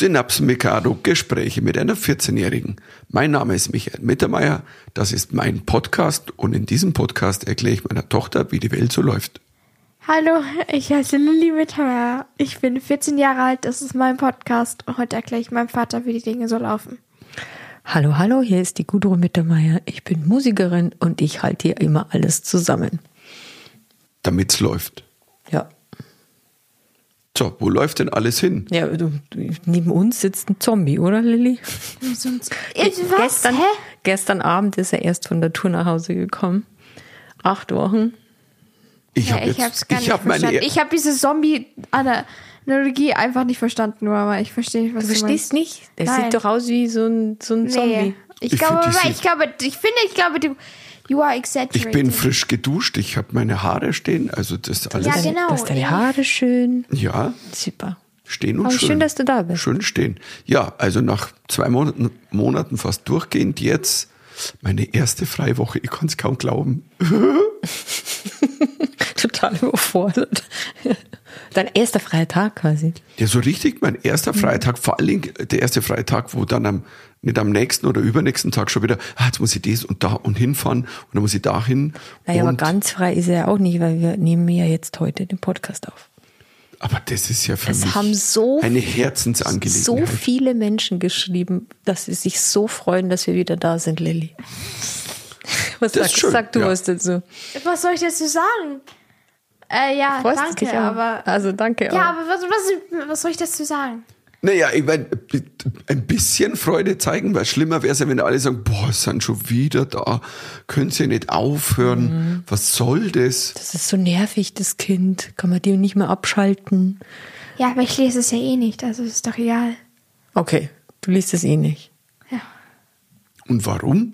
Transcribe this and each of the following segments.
Synapsen Mikado Gespräche mit einer 14-Jährigen. Mein Name ist Michael Mittermeier, das ist mein Podcast und in diesem Podcast erkläre ich meiner Tochter, wie die Welt so läuft. Hallo, ich heiße Lilly Mittermeier. Ich bin 14 Jahre alt, das ist mein Podcast und heute erkläre ich meinem Vater, wie die Dinge so laufen. Hallo, hallo, hier ist die Gudrun Mittermeier. Ich bin Musikerin und ich halte hier immer alles zusammen. Damit's läuft. So, wo läuft denn alles hin? Ja, du, neben uns sitzt ein Zombie, oder Lilly? Was? Gestern, Hä? gestern Abend ist er erst von der Tour nach Hause gekommen. Acht Wochen. Ich Ja, habe ich hab's gar ich nicht hab meine, verstanden. Ich habe diese Zombie-Analogie einfach nicht verstanden, nur aber ich verstehe nicht, was Du du verstehst meinst. nicht? Der Nein. sieht doch aus wie so ein, so ein Zombie. Nee. Ich, Ich glaube, ich glaube, ich finde, ich glaube, du, you are exaggerating. ich bin frisch geduscht, ich habe meine Haare stehen, also das alles. Ja, Deine- genau. Du hast deine Haare schön. Ja, Super. stehen und Aber schön. schön, dass du da bist. Schön stehen. Ja, also nach zwei Monaten, Monaten fast durchgehend jetzt meine erste Freiwoche. Ich kann es kaum glauben. Total überfordert. Dein erster freie Tag quasi. Ja, so richtig mein erster Freitag, vor allen Dingen der erste Freitag, wo dann am, nicht am nächsten oder übernächsten Tag schon wieder, ah, jetzt muss ich das und da und hinfahren und dann muss ich dahin. Naja, aber ganz frei ist er ja auch nicht, weil wir nehmen ja jetzt heute den Podcast auf. aber das ist ja für Es mich haben so, eine so Herzensangelegenheit. viele Menschen geschrieben, dass sie sich so freuen, dass wir wieder da sind, Lilly. Was Das ist sag, schön, sag du ja. was dazu? Was soll ich dazu sagen? Äh, ja, Freust danke, dich auch? aber. Also danke Ja, aber was, was, was soll ich dazu sagen? Naja, ich mein, ein bisschen Freude zeigen, weil schlimmer wäre es ja, wenn alle sagen, boah, es sind schon wieder da, können sie nicht aufhören, Mhm. was soll das? Das ist so nervig, das Kind. Kann man dem nicht mehr abschalten? Ja, aber ich lese es ja eh nicht, also ist doch egal. Okay, du liest es eh nicht. Und warum?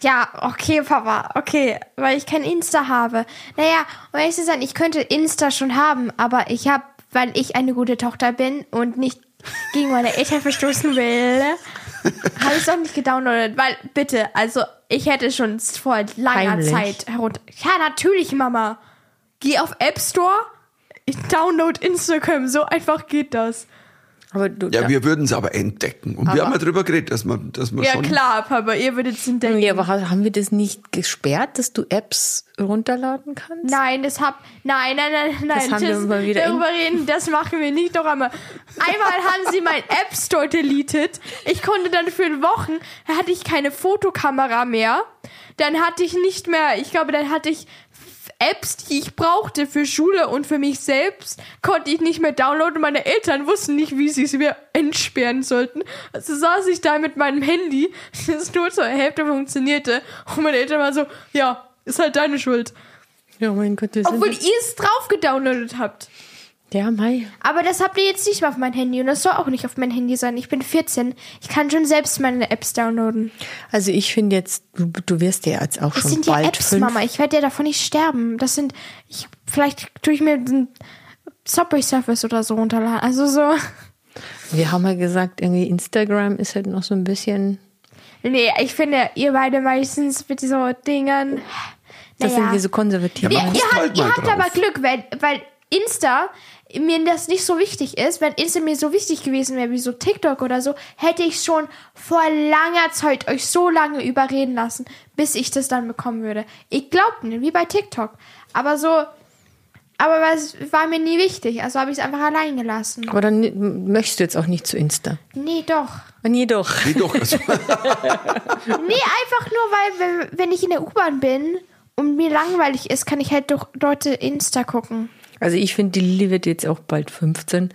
Ja, okay, Papa, okay, weil ich kein Insta habe. Naja, um ehrlich zu sein, ich könnte Insta schon haben, aber ich habe, weil ich eine gute Tochter bin und nicht gegen meine Eltern verstoßen will, habe ich es auch nicht gedownloadet. Weil, bitte, also ich hätte schon vor langer Heimlich. Zeit herunter... Ja, natürlich, Mama. Geh auf App Store, ich download Instagram, so einfach geht das. Aber du, Ja, wir würden es aber entdecken. Und wir haben ja drüber geredet, dass man, dass man Ja, schon. klar, Papa, ihr würdet es entdecken. ja, aber ha- haben wir das nicht gesperrt, dass du Apps runterladen kannst? Nein, das hab. Nein, nein, nein, nein. haben wir mal wieder darüber reden, das machen wir nicht noch einmal. Einmal haben sie mein App Store deleted. Ich konnte dann für Wochen, da hatte ich keine Fotokamera mehr. Dann hatte ich nicht mehr, ich glaube, dann hatte ich Apps, die ich brauchte für Schule und für mich selbst, konnte ich nicht mehr downloaden. Meine Eltern wussten nicht, wie sie es mir entsperren sollten. Also saß ich da mit meinem Handy, das nur zur Hälfte funktionierte. Und meine Eltern waren so, ja, ist halt deine Schuld. Ja, mein Gott, Obwohl ihr es drauf gedownloadet habt. Ja, Mai. Aber das habt ihr jetzt nicht mehr auf mein Handy und das soll auch nicht auf mein Handy sein. Ich bin 14. Ich kann schon selbst meine Apps downloaden. Also ich finde jetzt, du, du wirst ja jetzt auch Das schon sind ja bald Apps, fünf. Mama. Ich werde ja davon nicht sterben. Das sind, ich, vielleicht tue ich mir den Subway Surface oder so runterladen. Also so. Wir haben ja gesagt, irgendwie Instagram ist halt noch so ein bisschen. Nee, ich finde, ihr beide meistens mit so Dingen. Das naja. sind wir so konservativ. Ja, Ihr, man ihr, habt, halt habt aber Glück, weil, weil Insta mir das nicht so wichtig ist. Wenn Insta mir so wichtig gewesen wäre wie so TikTok oder so, hätte ich schon vor langer Zeit euch so lange überreden lassen, bis ich das dann bekommen würde. Ich glaubte nicht, wie bei TikTok. Aber so, aber es war mir nie wichtig, also habe ich es einfach allein gelassen. Aber dann möchtest du jetzt auch nicht zu Insta. Nee, doch. Nee, doch. Nee, doch, also, Nee, einfach nur, weil, wenn, wenn ich in der U-Bahn bin und mir langweilig ist, kann ich halt doch dort Insta gucken. Also ich finde, die Lilly wird jetzt auch bald 15.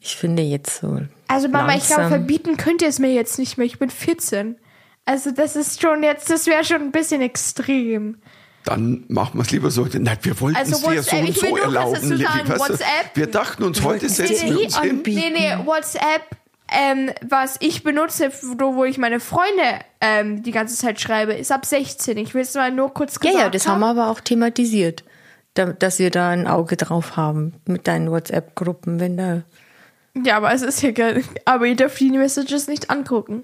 Ich finde jetzt so. Also Mama, ich glaube, langsam- verbieten könnt ihr es mir jetzt nicht mehr. Ich bin 14. Also das ist schon jetzt, das wäre schon ein bisschen extrem. dann machen wir es lieber so. Nein, wir wollten Also es dir so WhatsApp, und ich will so nur erlauben, dazu Lilly. sagen, weißt du? Wir dachten uns, heute setzen dir wir uns hin. Nee, nee, WhatsApp, ähm, was ich benutze, wo wo ich meine Freunde ähm, die ganze Zeit schreibe, ist ab 16. Ich will es mal nur kurz Ja, gesagt ja, das haben wir aber auch thematisiert. Da, dass wir da ein Auge drauf haben mit deinen WhatsApp-Gruppen, wenn da. Ja, aber es ist ja geil. Aber ihr dürft die Messages nicht angucken.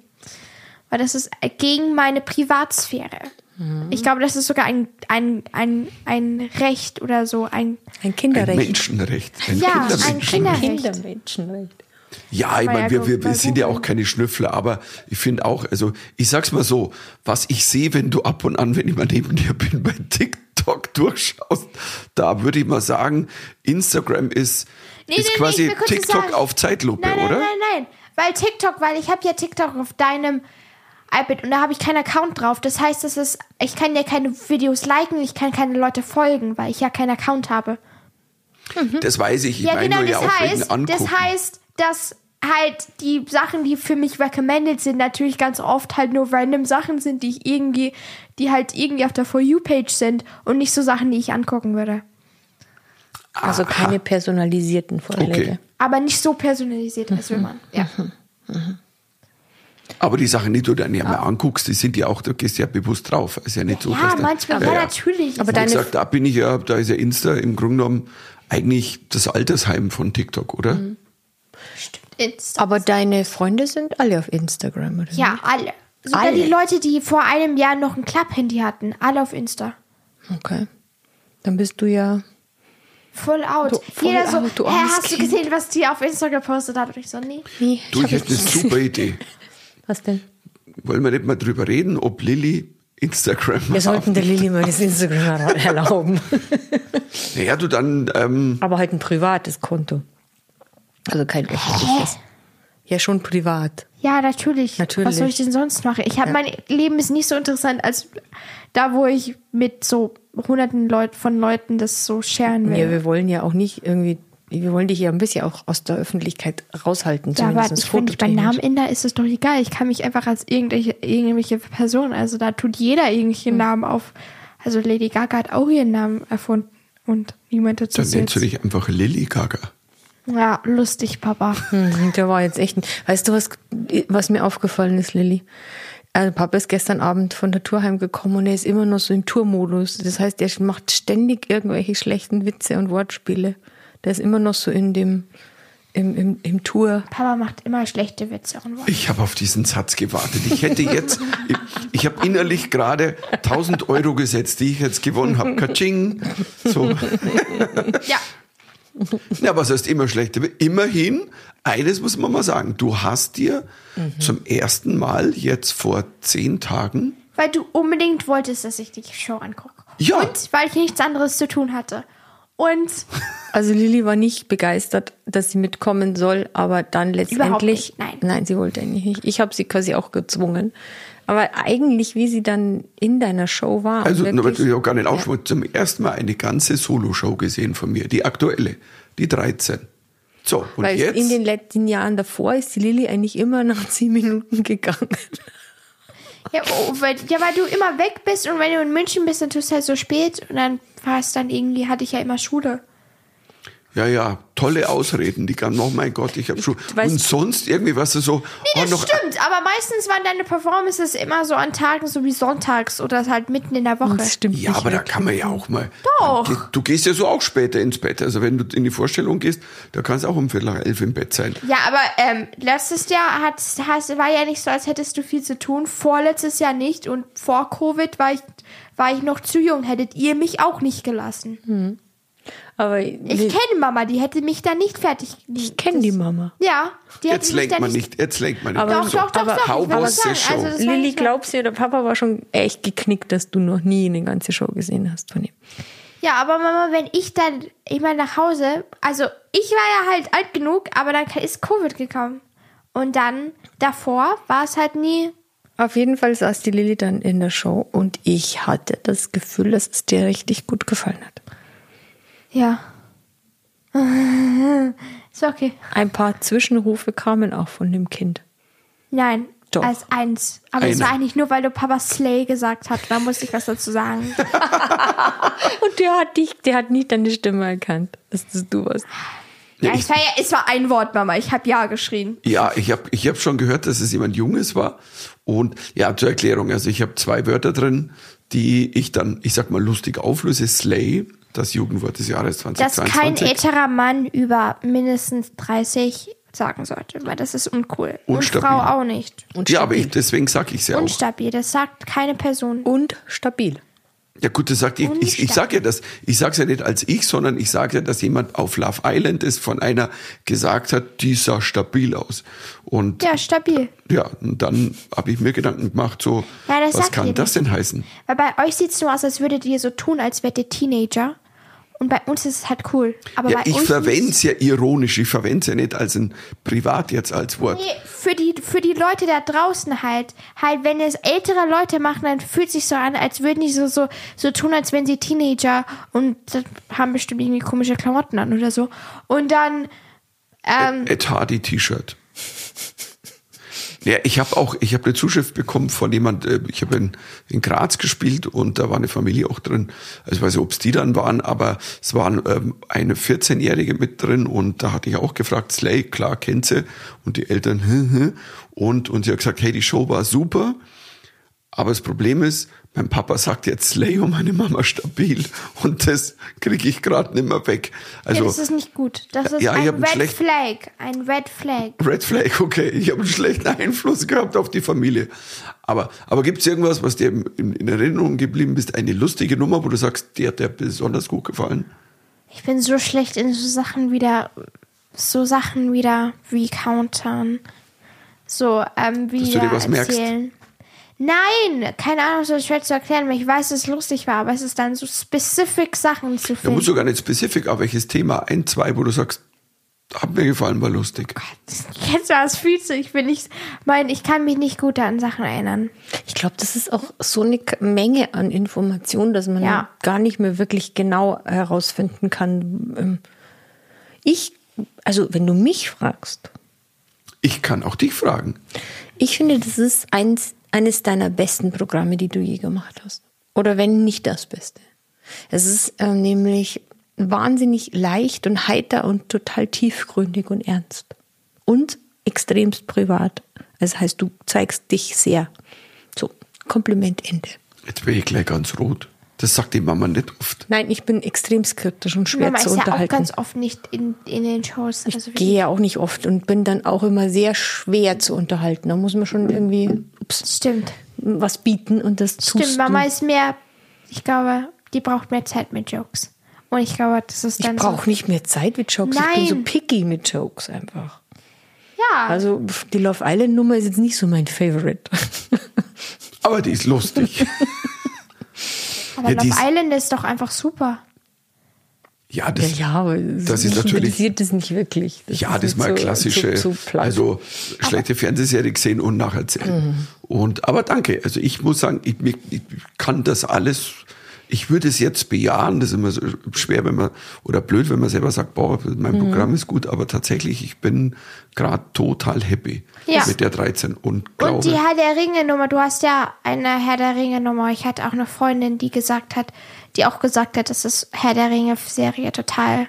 Weil das ist gegen meine Privatsphäre. Mhm. Ich glaube, das ist sogar ein, ein, ein, ein Recht oder so. Ein, Ein Ein Kinderrecht. Menschenrecht. Ein Ja, Kindermenschenrecht. ein Kinderrecht. Kindermenschenrecht. Ja, ich meine, wir, wir, wir sind ja auch keine Schnüffler, aber ich finde auch, also ich sag's mal so, was ich sehe, wenn du ab und an, wenn ich mal neben dir bin, bei TikTok durchschaust, da würde ich mal sagen, Instagram ist, Nee, ist nee, nee, quasi was TikTok auf Zeitlupe, Nein, nein, oder? nein, nein. Weil TikTok, weil ich habe ja TikTok auf deinem iPad und da habe ich keinen Account drauf. Das heißt, das ist, ich kann ja keine Videos liken, ich kann keine Leute folgen, weil ich ja keinen Account habe. Das weiß ich, ich ja, meine genau, nur ja das heißt, das heißt, dass halt die Sachen, die für mich recommended sind, natürlich ganz oft halt nur random Sachen sind, die ich irgendwie, die halt irgendwie auf der For You-Page sind und nicht so Sachen, die ich angucken würde. Also keine personalisierten Vorschläge. Okay. Aber nicht so personalisiert, als will man. Ja. aber die Sachen, die du dann ja mal anguckst, die sind ja auch, da gehst du ja bewusst drauf. Ist ja nicht so, Ja, manchmal, ja, natürlich. Aber Wie deine- gesagt, da bin ich ja, da ist ja Insta im Grunde genommen eigentlich das Altersheim von TikTok, oder? Mhm. Insta. Aber deine Freunde sind alle auf Instagram, oder? Ja, alle. Sogar Alle? die Leute, die vor einem Jahr noch ein Klapp-Handy hatten, alle auf Insta. Okay. Dann bist du ja. Full out. Du- voll Jeder so, out, du hä, hast du Kind." gesehen, was die auf Insta gepostet hat? Und ich so, nee. Nee, Du, ich hab hätte eine nicht super. Idee. Was denn? Wollen wir nicht mal drüber reden, ob Lilly Instagram Wir sollten der Lilly mal das Instagram erlauben. Naja, du dann, ähm, Aber halt ein privates Konto. Also kein öffentliches. Ja, schon privat. Ja, natürlich. Natürlich. Was soll ich denn sonst machen? Ich habe mein Leben ist nicht so interessant als da, wo ich mit so hunderten Leut von Leuten das so sharen will. Ja, wir wollen ja auch nicht irgendwie, wir wollen dich ja ein bisschen auch aus der Öffentlichkeit raushalten. Ja, aber zumindest ich, wenn ich meinen Namen ändere, ist es doch egal. Ich kann mich einfach als irgendwelche, irgendwelche Person, also da tut jeder irgendwelche Hm. Namen auf. Also Lady Gaga hat auch ihren Namen erfunden und niemand dazu dann nennst du dich einfach Lilly Gaga. Ja, lustig, Papa. Hm, Der war jetzt echt ein, weißt du, was, was mir aufgefallen ist, Lilly? Also Papa ist gestern Abend von der Tour heimgekommen und er ist immer noch so im Tourmodus. Das heißt, er macht ständig irgendwelche schlechten Witze und Wortspiele. Der ist immer noch so in dem, im, im, im Tour. Papa macht immer schlechte Witze und Worte. Ich habe auf diesen Satz gewartet. Ich hätte jetzt, ich, ich habe innerlich gerade 1000 Euro gesetzt, die ich jetzt gewonnen habe. Katsching. So. Ja. Ja, was heißt immer schlechte? Immerhin, eines muss man mal sagen, du hast dir zum ersten Mal jetzt vor zehn Tagen, Weil du unbedingt wolltest, dass ich die Show angucke. Ja. Und weil ich nichts anderes zu tun hatte. Und Also Lilly war nicht begeistert, dass sie mitkommen soll, aber dann letztendlich. nicht, nein. Nein, sie wollte eigentlich nicht. Ich habe sie quasi auch gezwungen. Aber eigentlich, wie sie dann in deiner Show war. also ja auch gar nicht aufschmutzt, zum ersten Mal eine ganze Solo-Show gesehen von mir, die aktuelle, die 13. So, und Weil jetzt? in den letzten Jahren davor ist die Lilly eigentlich immer nach zehn Minuten gegangen. ja, oh, weil, ja, weil du immer weg bist und wenn du in München bist, dann tust du halt so spät und dann war es dann irgendwie, hatte ich ja immer Schule. Ja, ja, tolle Ausreden, die kann, oh mein Gott, ich habe schon. weißt- Und sonst irgendwie, was du so, Nee, oh, das noch, stimmt, aber meistens waren deine Performances immer so an Tagen, so wie sonntags oder halt mitten in der Woche. Das stimmt Ja, aber da wirklich. kann man ja auch mal. Doch. Du, gehst ja so auch später ins Bett. Also wenn du in die Vorstellung gehst, da kannst du auch um Viertel nach elf im Bett sein. Ja, aber ähm, letztes Jahr hat, hast, war ja nicht so, als hättest du viel zu tun. Vorletztes Jahr nicht und vor Covid war ich, war ich noch zu jung. Hättet ihr mich auch nicht gelassen. Aber Ich kenne Mama, die hätte mich da nicht fertig. ich kenne die Mama. Ja, die hätte Jetzt mich lenkt da man nicht. jetzt lenkt man nicht. Aber- Doch, so. doch, doch, aber doch. how was the show? Also, Lilly, glaubst du, der Papa war schon echt geknickt, dass du noch nie eine ganze Show gesehen hast von ihm. Ja, aber Mama, wenn ich dann immer nach Hause, also ich war ja halt alt genug, aber dann ist Covid gekommen. Und dann davor war es halt nie. Auf jeden Fall saß die Lilly dann in der Show und ich hatte das Gefühl, dass es dir richtig gut gefallen hat. Ja. ist okay. Ein paar Zwischenrufe kamen auch von dem Kind. Nein, Doch. als eins. Aber es war eigentlich nur, weil du Papa Slay gesagt hast. Da musste ich was dazu sagen. Und der hat dich, der hat nicht deine Stimme erkannt, dass das du warst. ja, es war ja, es war ein Wort, Mama. Ich habe ja geschrien. Ja, ich habe ich hab schon gehört, dass es jemand Junges war. Und ja, zur Erklärung, also ich habe zwei Wörter drin, die ich dann, ich sag mal, lustig auflöse. Slay, das Jugendwort des Jahres Dass 2022. kein älterer Mann über mindestens 30 sagen sollte, weil das ist uncool. Unstabil. Und Frau auch nicht. Und ja, aber ich, deswegen sag ich ja auch. Unstabil, das sagt keine Person. Und stabil. Ja gut, das sagt ich, ich, ich sage ja das, ich sage ja nicht als ich, sondern ich sage ja, dass jemand auf Love Island ist, von einer gesagt hat, die sah stabil aus. Und Ja, stabil. ja, und dann habe ich mir Gedanken gemacht, so, Ja, das was kann das denn heißen? Weil bei euch sieht es nur aus, als würdet ihr so tun, als wärt ihr Teenager. Und bei uns ist es halt cool. Aber Ja, ich verwende es ja ironisch, ich verwende es ja nicht als ein Privat jetzt als Wort. Nee, für die, für die Leute da draußen halt, halt, wenn es ältere Leute machen, dann fühlt sich so an, als würden die so, so, so tun, als wären sie Teenager und haben bestimmt irgendwie komische Klamotten an oder so. Und dann, ähm, Ed Hardy T-Shirt. Ja, ich habe auch, ich habe eine Zuschrift bekommen von jemand, äh, ich habe in, in Graz gespielt und da war eine Familie auch drin. Also ich weiß nicht, ob es die dann waren, aber es waren ähm, eine 14-Jährige mit drin und da hatte ich auch gefragt, Slay, klar, kennt sie. Und die Eltern, hm, hm. Und, und sie hat gesagt, hey, die Show war super. Aber das Problem ist, mein Papa sagt jetzt und meine Mama stabil. Und das kriege ich gerade nicht mehr weg. Also, ja, das ist nicht gut. Das ist Ja, ein Red schlecht- Flag. Ein Red Flag. Red Flag, okay. Ich habe einen schlechten Einfluss gehabt auf die Familie. Aber, aber gibt es irgendwas, was dir in, in Erinnerung geblieben ist? Eine lustige Nummer, wo du sagst, die hat dir besonders gut gefallen? Ich bin so schlecht in so Sachen wieder, so Sachen wieder recountern. So, ähm, wieder was merkst? Nein, keine Ahnung, so schwer zu erklären, weil ich weiß, dass es lustig war, aber es ist dann so specific Sachen zu Da finden. musst du gar nicht spezifisch, aber welches Thema? Ein, zwei, wo du sagst, hat mir gefallen, war lustig. Jetzt war es viel zu, ich bin nicht, mein, ich kann mich nicht gut an Sachen erinnern. Ich glaube, das ist auch so eine Menge an Informationen, dass man Ja. gar nicht mehr wirklich genau herausfinden kann. Ähm, Ich, also wenn du mich fragst, Ich kann auch dich fragen. ich finde, das ist eins, eines deiner besten Programme, die du je gemacht hast. Oder wenn nicht das Beste. Es ist äh, nämlich wahnsinnig leicht und heiter und total tiefgründig und ernst. Und extremst privat. Das heißt, du zeigst dich sehr. So, Kompliment Ende. Jetzt bin ich gleich ganz rot. Das sagt die Mama nicht oft. Nein, ich bin extrem skeptisch und schwer Mama zu ist ja auch unterhalten. ganz oft nicht in, in den Shows. Also ich gehe ja auch nicht oft und bin dann auch immer sehr schwer zu unterhalten. Da muss man schon irgendwie ups, Stimmt. was bieten und das tust Stimmt, Mama du. ist mehr, ich glaube, die braucht mehr Zeit mit Jokes. Und ich glaube, das ist Ich dann brauche nicht mehr Zeit mit Jokes. Ich bin so Nein. picky mit Jokes einfach. so. Ja. Also die Love Island Nummer ist jetzt nicht so mein Favorite. Aber die ist lustig. aber ja, Love ist- Island ist doch einfach super. ja, ja, das, ja, aber das ist natürlich- interessiert das nicht wirklich. Das Ja, das ist mal so- klassische, so- so also schlechte Fernsehserie gesehen und nacherzählen. Und aber danke, also ich muss sagen, ich, ich, ich kann das alles. Ich würde es jetzt bejahen, das ist immer so schwer, wenn man oder blöd, wenn man selber sagt, boah, mein Programm ist gut, aber tatsächlich, ich bin gerade total happy Ja. mit der 13 und Und glaube, die Herr der Ringe Nummer, du hast ja eine Herr der Ringe Nummer. Ich hatte auch eine Freundin, die gesagt hat, die auch gesagt hat, dass das Herr der Ringe Serie total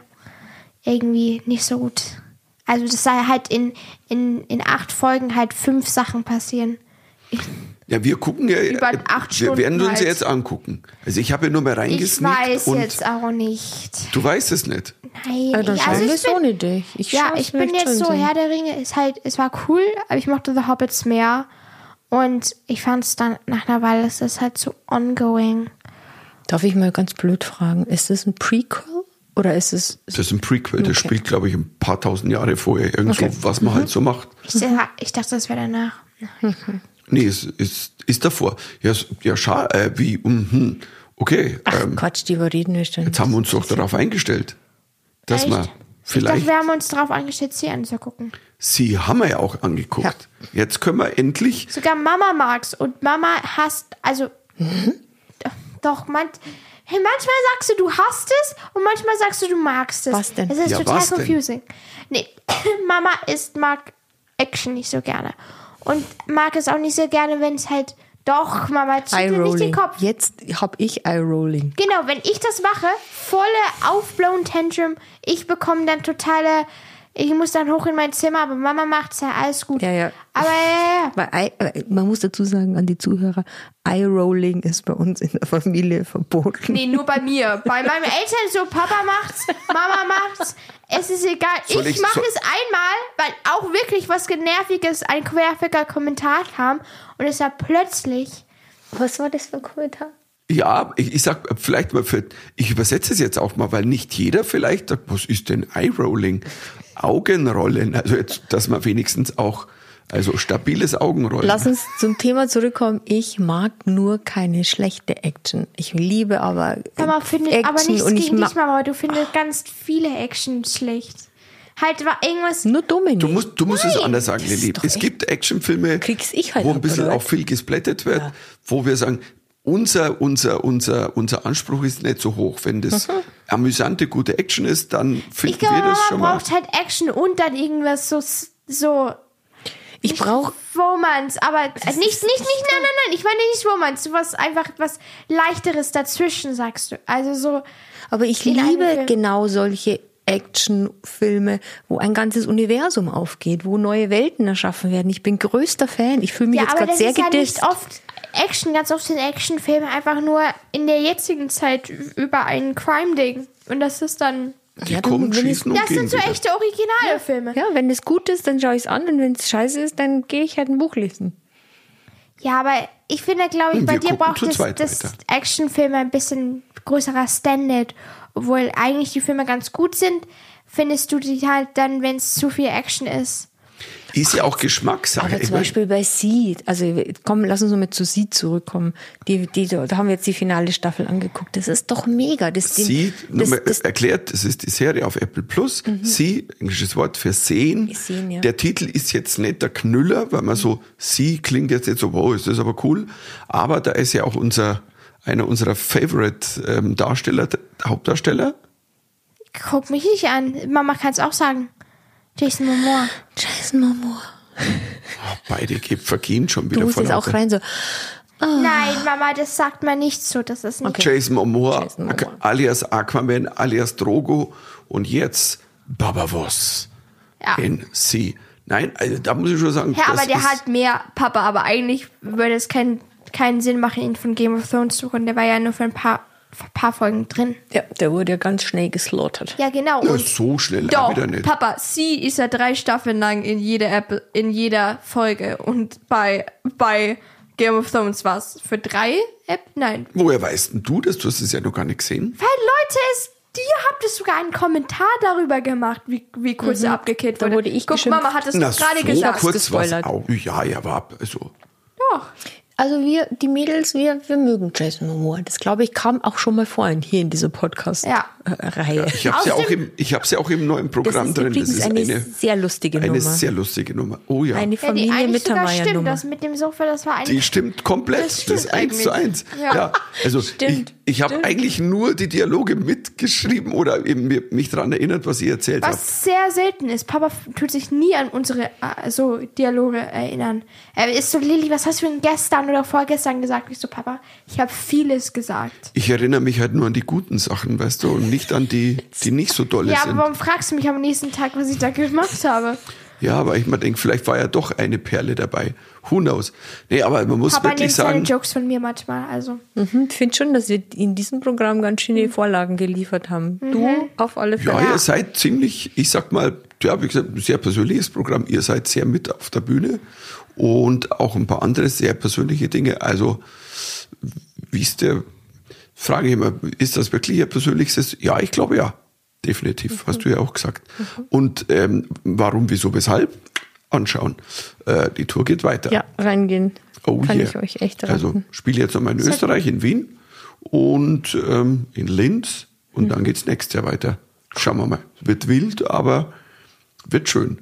irgendwie nicht so gut. Also das sei halt in, in, in acht Folgen halt fünf Sachen passieren. Ja, wir gucken ja, Über acht wir Stunden werden uns halt. ja jetzt angucken. Also ich habe ja nur mal Ich reingesneakt weiß und jetzt auch nicht. du weißt es nicht. Nein, Ja, dann ich, also wir ich bin, ohne dich. Ich ja, ich bin jetzt so. Herr der Ringe ist halt, es war cool, aber ich mochte The Hobbits mehr. Und ich fand es dann nach einer Weile, es ist halt so ongoing. Darf ich mal ganz blöd fragen, ist das ein Prequel oder ist es Das ist ein Prequel, das Okay. spielt, glaube ich, ein paar tausend Jahre vorher. Irgend Okay. so, was man halt so macht. Ich, ich dachte, das wäre danach. Nee, es ist, ist davor. Ja, ja schade, äh, wie, mhm. okay. Ach ähm, Quatsch, die reden wir schon. jetzt haben wir uns doch darauf eingestellt, dass Echt? wir Ich dachte, vielleicht, wir haben uns darauf eingestellt, sie anzugucken. sie haben wir ja auch angeguckt. Jetzt können wir endlich, Sogar Mama mag's und Mama hasst, also doch, man, hey, manchmal sagst du, du hasst es und manchmal sagst du, du magst es. Was denn? Es ist Ja, total was denn? confusing. Nee, Mama ist, mag Action nicht so gerne. Und mag es auch nicht so gerne, wenn es halt, doch, Mama, mir nicht den. Kopf. Jetzt habe ich Eye-Rolling. Genau, wenn ich das mache, volle aufblown Tantrum, ich bekomme dann totale, ich muss dann hoch in mein Zimmer, aber Mama macht's ja, alles gut. Ja, ja. Aber ja, ja, ja. Weil äh, man muss dazu sagen an die Zuhörer, Eye-Rolling ist bei uns in der Familie verboten. Nee, nur bei mir. Bei meinen Eltern so, Papa macht's, Mama macht's. Es ist egal. Soll ich ich- mache es einmal, weil auch wirklich was Generviges, ein querficker Kommentar kam. Und es war plötzlich, Was war das für ein Kommentar? Ja, ich, ich sag vielleicht mal für, ich übersetze es jetzt auch mal, weil nicht jeder vielleicht sagt, was ist denn Eye-Rolling? Augenrollen, also jetzt, dass man wenigstens auch, also stabiles Augenrollen. Lass uns zum Thema zurückkommen. Ich mag nur keine schlechte Action. Ich liebe aber Mama findet Action aber nichts und ich gegen mag dich, Mama, aber du findest ganz viele Action schlecht. Halt war irgendwas. nur Dominik. Du musst, du musst es anders sagen, Lilly. Es gibt Actionfilme, Krieg's ich halt wo ab, ein bisschen oder auch viel gesplattet wird, wo wir sagen, unser, unser, unser, unser Anspruch ist nicht so hoch. Wenn das amüsante, gute Action ist, dann Ich finden glaube, wir das schon mal. braucht halt Action und dann irgendwas so, so ich brauche Romance, aber nicht, nicht, nicht, nein, nein, nein, ich meine nicht Romance, sowas einfach was leichteres dazwischen, sagst du. Also so, Aber ich liebe genau solche Actionfilme, wo ein ganzes Universum aufgeht, wo neue Welten erschaffen werden. Ich bin größter Fan. Ich fühle mich ja, jetzt gerade sehr ist ja gedisst. nicht oft Action, ganz oft sind Actionfilme einfach nur in der jetzigen Zeit über ein Crime-Ding. Und das ist dann, Die Ja, dann ich- schießen und das gehen sind so wieder. echte originale Filme. ja, wenn es gut ist, dann schaue ich es an und wenn es scheiße ist, dann gehe ich halt ein Buch lesen. Ja, aber ich finde, glaube ich, bei wir dir braucht zu das. Actionfilme ein bisschen größerer Standard. Obwohl eigentlich die Filme ganz gut sind, findest du die halt dann, wenn es zu viel Action ist. Ist ja auch Geschmackssache. Aber zum Beispiel bei Sie, also komm, lass uns mit zu Sie zurückkommen. Die, die, da haben wir jetzt die finale Staffel angeguckt. Das ist doch mega. Das, Sie, nur das, mal das, erklärt, das ist die Serie auf Apple Plus. Sie, englisches Wort für sehen. Sehen, ja. Der Titel ist jetzt nicht der Knüller, weil man so, sie klingt jetzt nicht so, wow, ist das aber cool. Aber da ist ja auch unser, einer unserer Favorite ähm, Darsteller, der Hauptdarsteller. Guck mich nicht an. Mama kann es auch sagen. Jason Momoa. Jason Momoa. Beide ge- vergehen schon wieder Du vor musst jetzt auch rein so, Nein, Mama, das sagt man nicht so. Das ist nicht. Jason Momoa, Jason Momoa. alias Aquaman, alias Drogo und jetzt Baba Voss Ja. in Sie. Nein, also da muss ich schon sagen, Ja, aber der ist, hat mehr Papa, aber eigentlich würde es keinen keinen Sinn machen, ihn von Game of Thrones zu holen. Der war ja nur für ein paar, paar Folgen drin. ja, der wurde ja ganz schnell geslaughtert. Ja, genau. ja, so schnell auch Doch, wieder nicht. Papa, sie ist ja drei Staffeln lang in jeder App, in jeder Folge und bei, bei Game of Thrones war es für drei App? Nein. Woher weißt denn du das? Du hast es ja noch gar nicht gesehen. Weil Leute, es, ihr habt es sogar einen Kommentar darüber gemacht, wie, wie kurz er abgekillt Mhm. Da wurde. wurde ich Guck, geschimpft. Mama hat es gerade so gesagt. kurz was auch. Ja, ja, war also. Doch. Also wir, die Mädels, wir, wir mögen Jason Momoa. Das glaube ich kam auch schon mal vorhin hier in dieser Ja. Podcast-Reihe. Ich habe ja auch im, ich hab's ja auch im neuen das Programm ist drin. Das ist eine, eine, sehr lustige eine Nummer. sehr lustige Nummer. Oh ja. eine Ja, die Familie eigentlich sogar stimmt, das mit dem Sofa, das war eigentlich. Die stimmt komplett. Das Das, stimmt ist eins zu eins. Ja. Ja. also Stimmt, ich, ich habe eigentlich nur die Dialoge mitgeschrieben oder eben mich daran erinnert, was ihr erzählt habt. Was sehr selten ist. Papa tut sich nie an unsere äh, so Dialoge erinnern. Er ist so, Lilly, was hast du denn gestern oder vorgestern gesagt? Ich so, Papa, ich habe vieles gesagt. Ich erinnere mich halt nur an die guten Sachen, weißt du, und nicht an die, die nicht so dolle Ja, sind. aber warum fragst du mich am nächsten Tag, was ich da gemacht habe? Ja, aber ich mal denke, vielleicht war ja doch eine Perle dabei. Who knows? Nee, aber man muss Papa wirklich nimmt seine sagen, Jokes von mir manchmal. Also, Mhm, Ich finde schon, dass wir in diesem Programm ganz schöne Vorlagen geliefert haben. Du auf alle Fälle. ja, ihr seid ziemlich, ich sag mal, ja, wie gesagt, ein sehr persönliches Programm. Ihr seid sehr mit auf der Bühne und auch ein paar andere sehr persönliche Dinge. Also, wie ist der, frage ich immer, ist das wirklich Ihr persönlichstes? Ja, ich glaube ja. Definitiv, hast du ja auch gesagt. Und ähm, warum, wieso, weshalb? Anschauen. Äh, die Tour geht weiter. Ja, reingehen. Oh Kann yeah. ich euch echt raten. Also spiele jetzt nochmal in Österreich, in Wien und ähm, in Linz und Mhm. dann geht's nächstes Jahr weiter. Schauen wir mal. Wird wild, aber wird schön.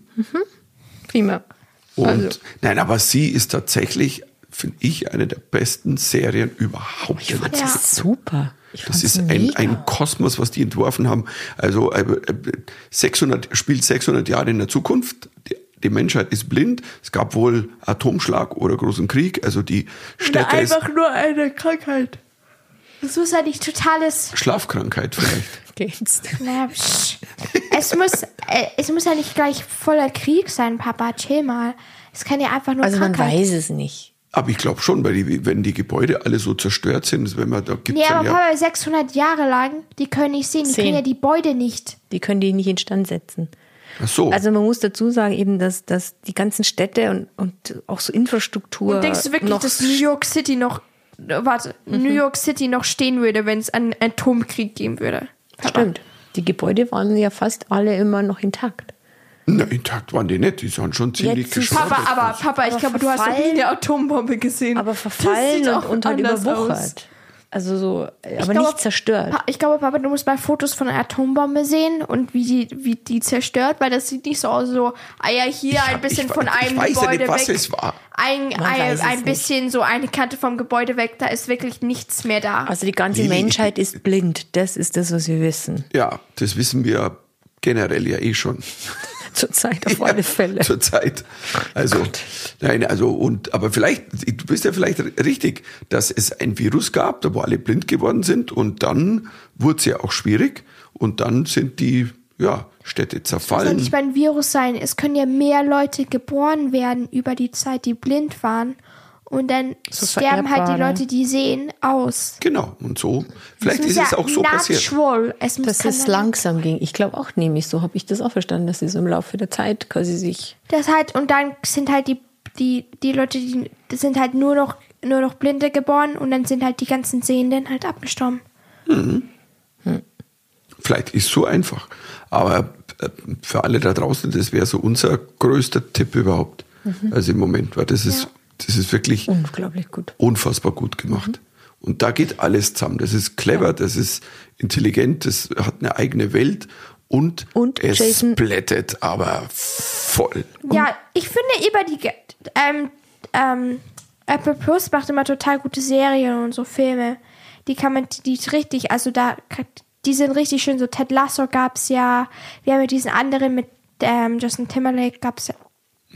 Prima. Und Also. nein, aber sie ist tatsächlich, finde ich, eine der besten Serien überhaupt. Ich fand Ja. das super. Ich Das ist ein, ein Kosmos, was die entworfen haben. Also äh, äh, 600, spielt 600 Jahre in der Zukunft. Die, die Menschheit ist blind. Es gab wohl Atomschlag oder großen Krieg. Also die oder Städte ist einfach nur eine Krankheit. Das muss ja nicht totales. Schlafkrankheit vielleicht. Geht's. Psch. es muss, äh, es muss ja nicht gleich voller Krieg sein, Papa. Chill mal. Es kann ja einfach nur Also man Krankheit. weiß es nicht. Aber ich glaube schon, weil die, wenn die Gebäude alle so zerstört sind, wenn man da gibt Nee, dann aber ja, Papa, 600 Jahre lang, die können nicht sehen. Die Sehen. können ja die Beute nicht. Die können die nicht instand setzen. ach so. Also man muss dazu sagen eben, dass, dass die ganzen Städte und, und auch so Infrastruktur Und denkst du wirklich, noch dass New York City noch warte, New York City noch stehen würde, wenn es einen Atomkrieg geben würde. Stimmt. Die Gebäude waren ja fast alle immer noch intakt. Na, intakt waren die nicht, die sahen schon ziemlich geschrottet. Papa, aber aus. Papa, ich glaube, du hast noch nie eine Atombombe gesehen. Aber Das verfallen sieht und, auch und halt überwuchert. aus. Also so, aber glaube, nicht zerstört. Pa- Ich glaube, Papa, du musst mal Fotos von einer Atombombe sehen und wie die, wie die zerstört, weil das sieht nicht so aus, so, ah ja, hier hab- ein bisschen ich- von ich einem weiß ja Gebäude nicht, was weg. es war. Ein, Man ein, weiß es ein nicht. bisschen so eine Kante vom Gebäude weg, da ist wirklich nichts mehr da. Also die ganze Lili, Menschheit ist blind. Das ist das, was wir wissen. Ja, das wissen wir generell ja eh schon. Zurzeit auf alle Fälle. Zur Zeit. Also, nein, also, und, aber vielleicht, du bist ja vielleicht richtig, dass es ein Virus gab, da wo alle blind geworden sind und dann wurde es ja auch schwierig und dann sind die, ja, Städte Das soll zerfallen. nicht mal ein Virus sein. Es können ja mehr Leute geboren werden über die Zeit, die blind waren. Und dann sterben halt die ne? Leute, die sehen, aus. Genau, und so. Vielleicht ist es ja auch so passiert. natural. Es muss Dass es langsam ging. Ich glaube auch nämlich, so habe ich das auch verstanden, dass sie so im Laufe der Zeit quasi sich. Das halt, und dann sind halt die, die, die Leute, die sind halt nur noch, nur noch Blinde geboren und dann sind halt die ganzen Sehenden halt abgestorben. Vielleicht ist so einfach. Aber äh, für alle da draußen, das wäre so unser größter Tipp überhaupt. Also im Moment, weil das ist, das ist wirklich Unglaublich gut. unfassbar gut gemacht. Mhm. Und da geht alles zusammen. Das ist clever, das ist intelligent, das hat eine eigene Welt und, Und es Jason- blättet aber voll. Ja, ich finde über die, ähm, ähm, Apple Plus macht immer total gute Serien und so Filme. Die kann man, die ist richtig, also da, die sind richtig schön. So Ted Lasso gab's ja. Wir haben ja diesen anderen mit ähm, Justin Timberlake gab's ja.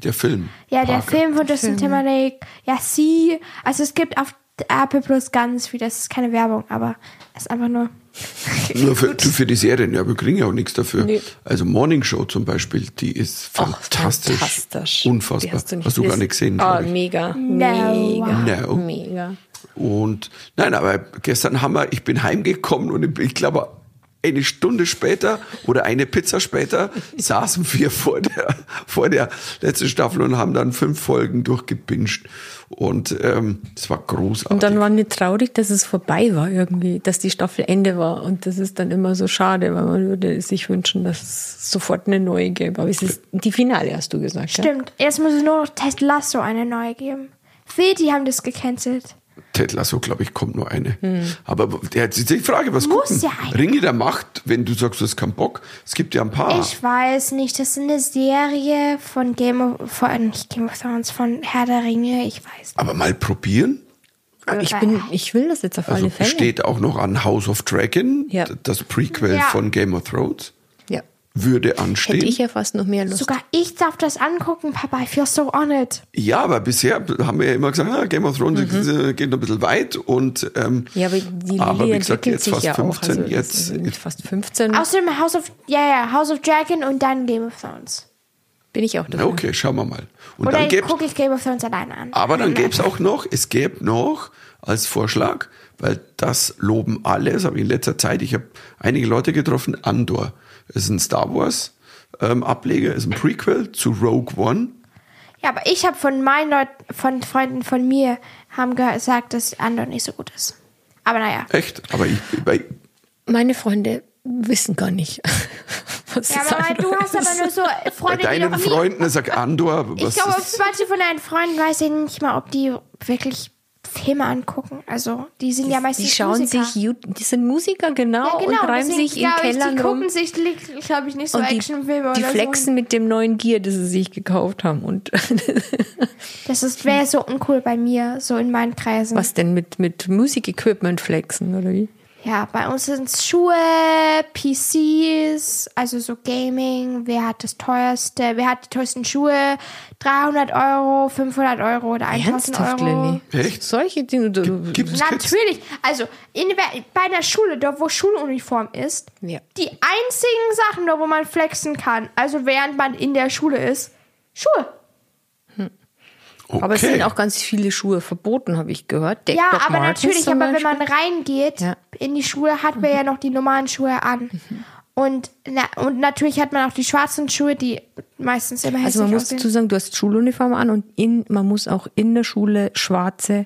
Der Film. Ja, der Parker. Film von Justin Timberlake. Ja, sie. Also es gibt auf Apple Plus ganz viel. Das ist keine Werbung, aber es ist einfach nur. Nur für, für die Serien, ja, wir kriegen ja auch nichts dafür. Nee. Also Morning Show zum Beispiel, die ist Ach, fantastisch. fantastisch. Die Unfassbar. Hast du, nicht Hast du gar nicht gesehen. Ich. mega. No. Mega. No. Mega. Und nein, aber gestern haben wir, ich bin heimgekommen und ich glaube, eine Stunde später oder eine Pizza später saßen wir vor der, vor der letzten Staffel und haben dann fünf Folgen durchgepinscht. Und ähm, es war großartig. Und dann waren die traurig, dass es vorbei war irgendwie, dass die Staffel Ende war. Und das ist dann immer so schade, weil man würde sich wünschen, dass es sofort eine neue gäbe. Aber es ist die Finale, hast du gesagt. Ja? Stimmt. Jetzt muss es nur noch Ted Lasso eine neue geben. Wie, die haben das gecancelt. Ted Lasso, glaube ich, kommt nur eine. Aber der hat sich die Frage, was Hm. Muss gucken? ja. Ringe der Macht, wenn du sagst, du hast keinen Bock. Es gibt ja ein paar. Ich weiß nicht, das ist eine Serie von Game of, von, nicht Game of Thrones, von Herr der Ringe, ich weiß. Aber mal probieren. Ich, bin, ich will das jetzt auf Also alle Fälle. steht auch noch an House of Dragon, Ja. das Prequel Ja. von Game of Thrones. Würde anstehen. Hätte ich ja fast noch mehr Lust. Sogar ich darf das angucken, Papa, I feel so honored. Ja, aber bisher haben wir ja immer gesagt, ah, Game of Thrones äh, geht noch ein bisschen weit und ähm, Mhm. ja, aber die aber wie gesagt, jetzt fast ja 15, auch. Also jetzt, fast 15 Außerdem House of, ja, ja, House of Dragon und dann Game of Thrones. bin ich auch na dafür. okay, schauen wir mal. Und Oder dann gucke ich Game of Thrones alleine an. aber dann gäbe es auch noch, es gäbe noch als Vorschlag, weil das loben alle, das habe ich in letzter Zeit, ich habe einige Leute getroffen, Andor. Es ist ein Star Wars ähm, Ableger, ist ein Prequel zu Rogue One. Ja, aber ich habe von meinen Leuten, von Freunden von mir, haben gesagt, dass Andor nicht so gut ist. Aber naja. Echt? Aber ich, bei, Meine Freunde wissen gar nicht, was Ja, aber du hast aber nur so bei Freunde, die deinen noch nie... Freunden sagt Andor, Ich glaube, manche von deinen Freunden weiß ich nicht mal, ob die wirklich Filme angucken. Also, die sind ja meistens Die schauen Musiker. sich, die sind Musiker, genau, ja, genau, und deswegen sich in glaub ich, die rum. gucken sich, glaube ich, nicht so die, Actionfilme die oder flexen mit dem neuen Gear, das sie sich gekauft haben. Und so. Das ist- wäre so uncool bei mir, so in meinen Kreisen. was denn mit, mit Musikequipment flexen, oder wie? Ja, bei uns sind es Schuhe, PCs, also so Gaming. Wer hat das teuerste? Wer hat die teuersten Schuhe? 300 Euro, 500 Euro oder 1000 Ernsthaft, Euro. Lilly? Echt? Solche Dinge. Gibt es Kids? Natürlich. Also in, der- bei einer Schule, dort wo Schuluniform ist, Ja. die einzigen Sachen, dort wo man flexen kann, also während man in der Schule ist, Schuhe. Okay. Aber es sind auch ganz viele Schuhe verboten, habe ich gehört. Deck Ja, Doc aber Martens natürlich, aber wenn man reingeht Ja. in die Schule, hat man ja noch die normalen Schuhe an. Und, na, und natürlich hat man auch die schwarzen Schuhe, die meistens immer hässlich Also man muss aussehen. dazu sagen, du hast Schuluniform an und in, man muss auch in der Schule schwarze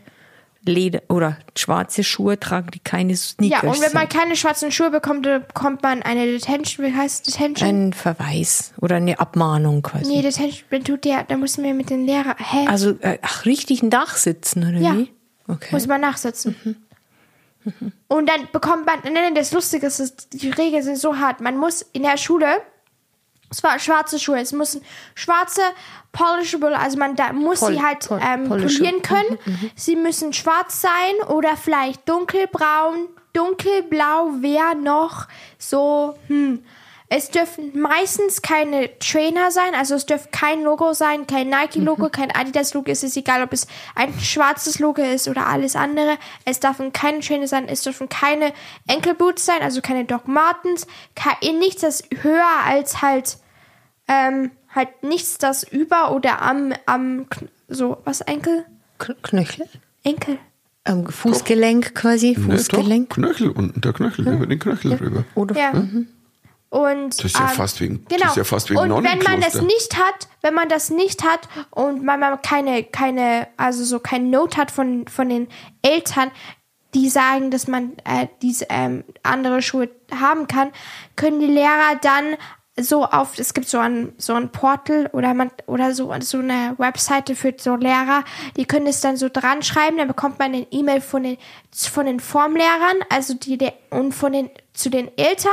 Leder oder schwarze Schuhe tragen, die keine Ja, Sneakers und wenn man sind. keine schwarzen Schuhe bekommt, dann bekommt man eine Detention. Wie heißt Detention? Ein Verweis oder eine Abmahnung quasi. nee, Detention, tut der, da müssen wir mit den Lehrer, hä? Also, äh, ach, richtig nachsitzen, oder Ja. wie? Okay. Muss man nachsitzen. Und dann bekommt man, nein, das Lustige ist, die Regeln sind so hart. Man muss in der Schule, es war schwarze Schuhe, es müssen schwarze, polishable, also man da muss Pol- sie halt pol- ähm, polieren können. Sie müssen schwarz sein oder vielleicht dunkelbraun. Dunkelblau wäre noch so, hm. Es dürfen meistens keine Trainer sein, also es dürfte kein Logo sein, kein Nike-Logo, kein Adidas-Logo. Es ist egal, ob es ein schwarzes Logo ist oder alles andere. Es dürfen keine Trainer sein, es dürfen keine Enkelboots sein, also keine Doc Martens, kein, nichts, das höher als halt, ähm, halt nichts, das über oder am, am, so, was, Enkel? Kn- Knöchel? Enkel. Ähm, Fußgelenk quasi, doch, Fußgelenk. Knöchel unten, der Knöchel, über den Knöchel drüber. Oder Ja. Und, Das ist ja ähm, fast wie ein- genau. das ist ja fast wie ein Und wenn man das nicht hat, wenn man das nicht hat und man, man keine, keine, also so kein Note hat von, von den Eltern, die sagen, dass man äh, diese ähm, andere Schuhe haben kann, können die Lehrer dann so auf, es gibt so ein, so ein Portal oder man, oder so, so eine Webseite für so Lehrer, die können es dann so dran schreiben, dann bekommt man eine E-Mail von den, von den Formlehrern, also die, der, und von den, zu den Eltern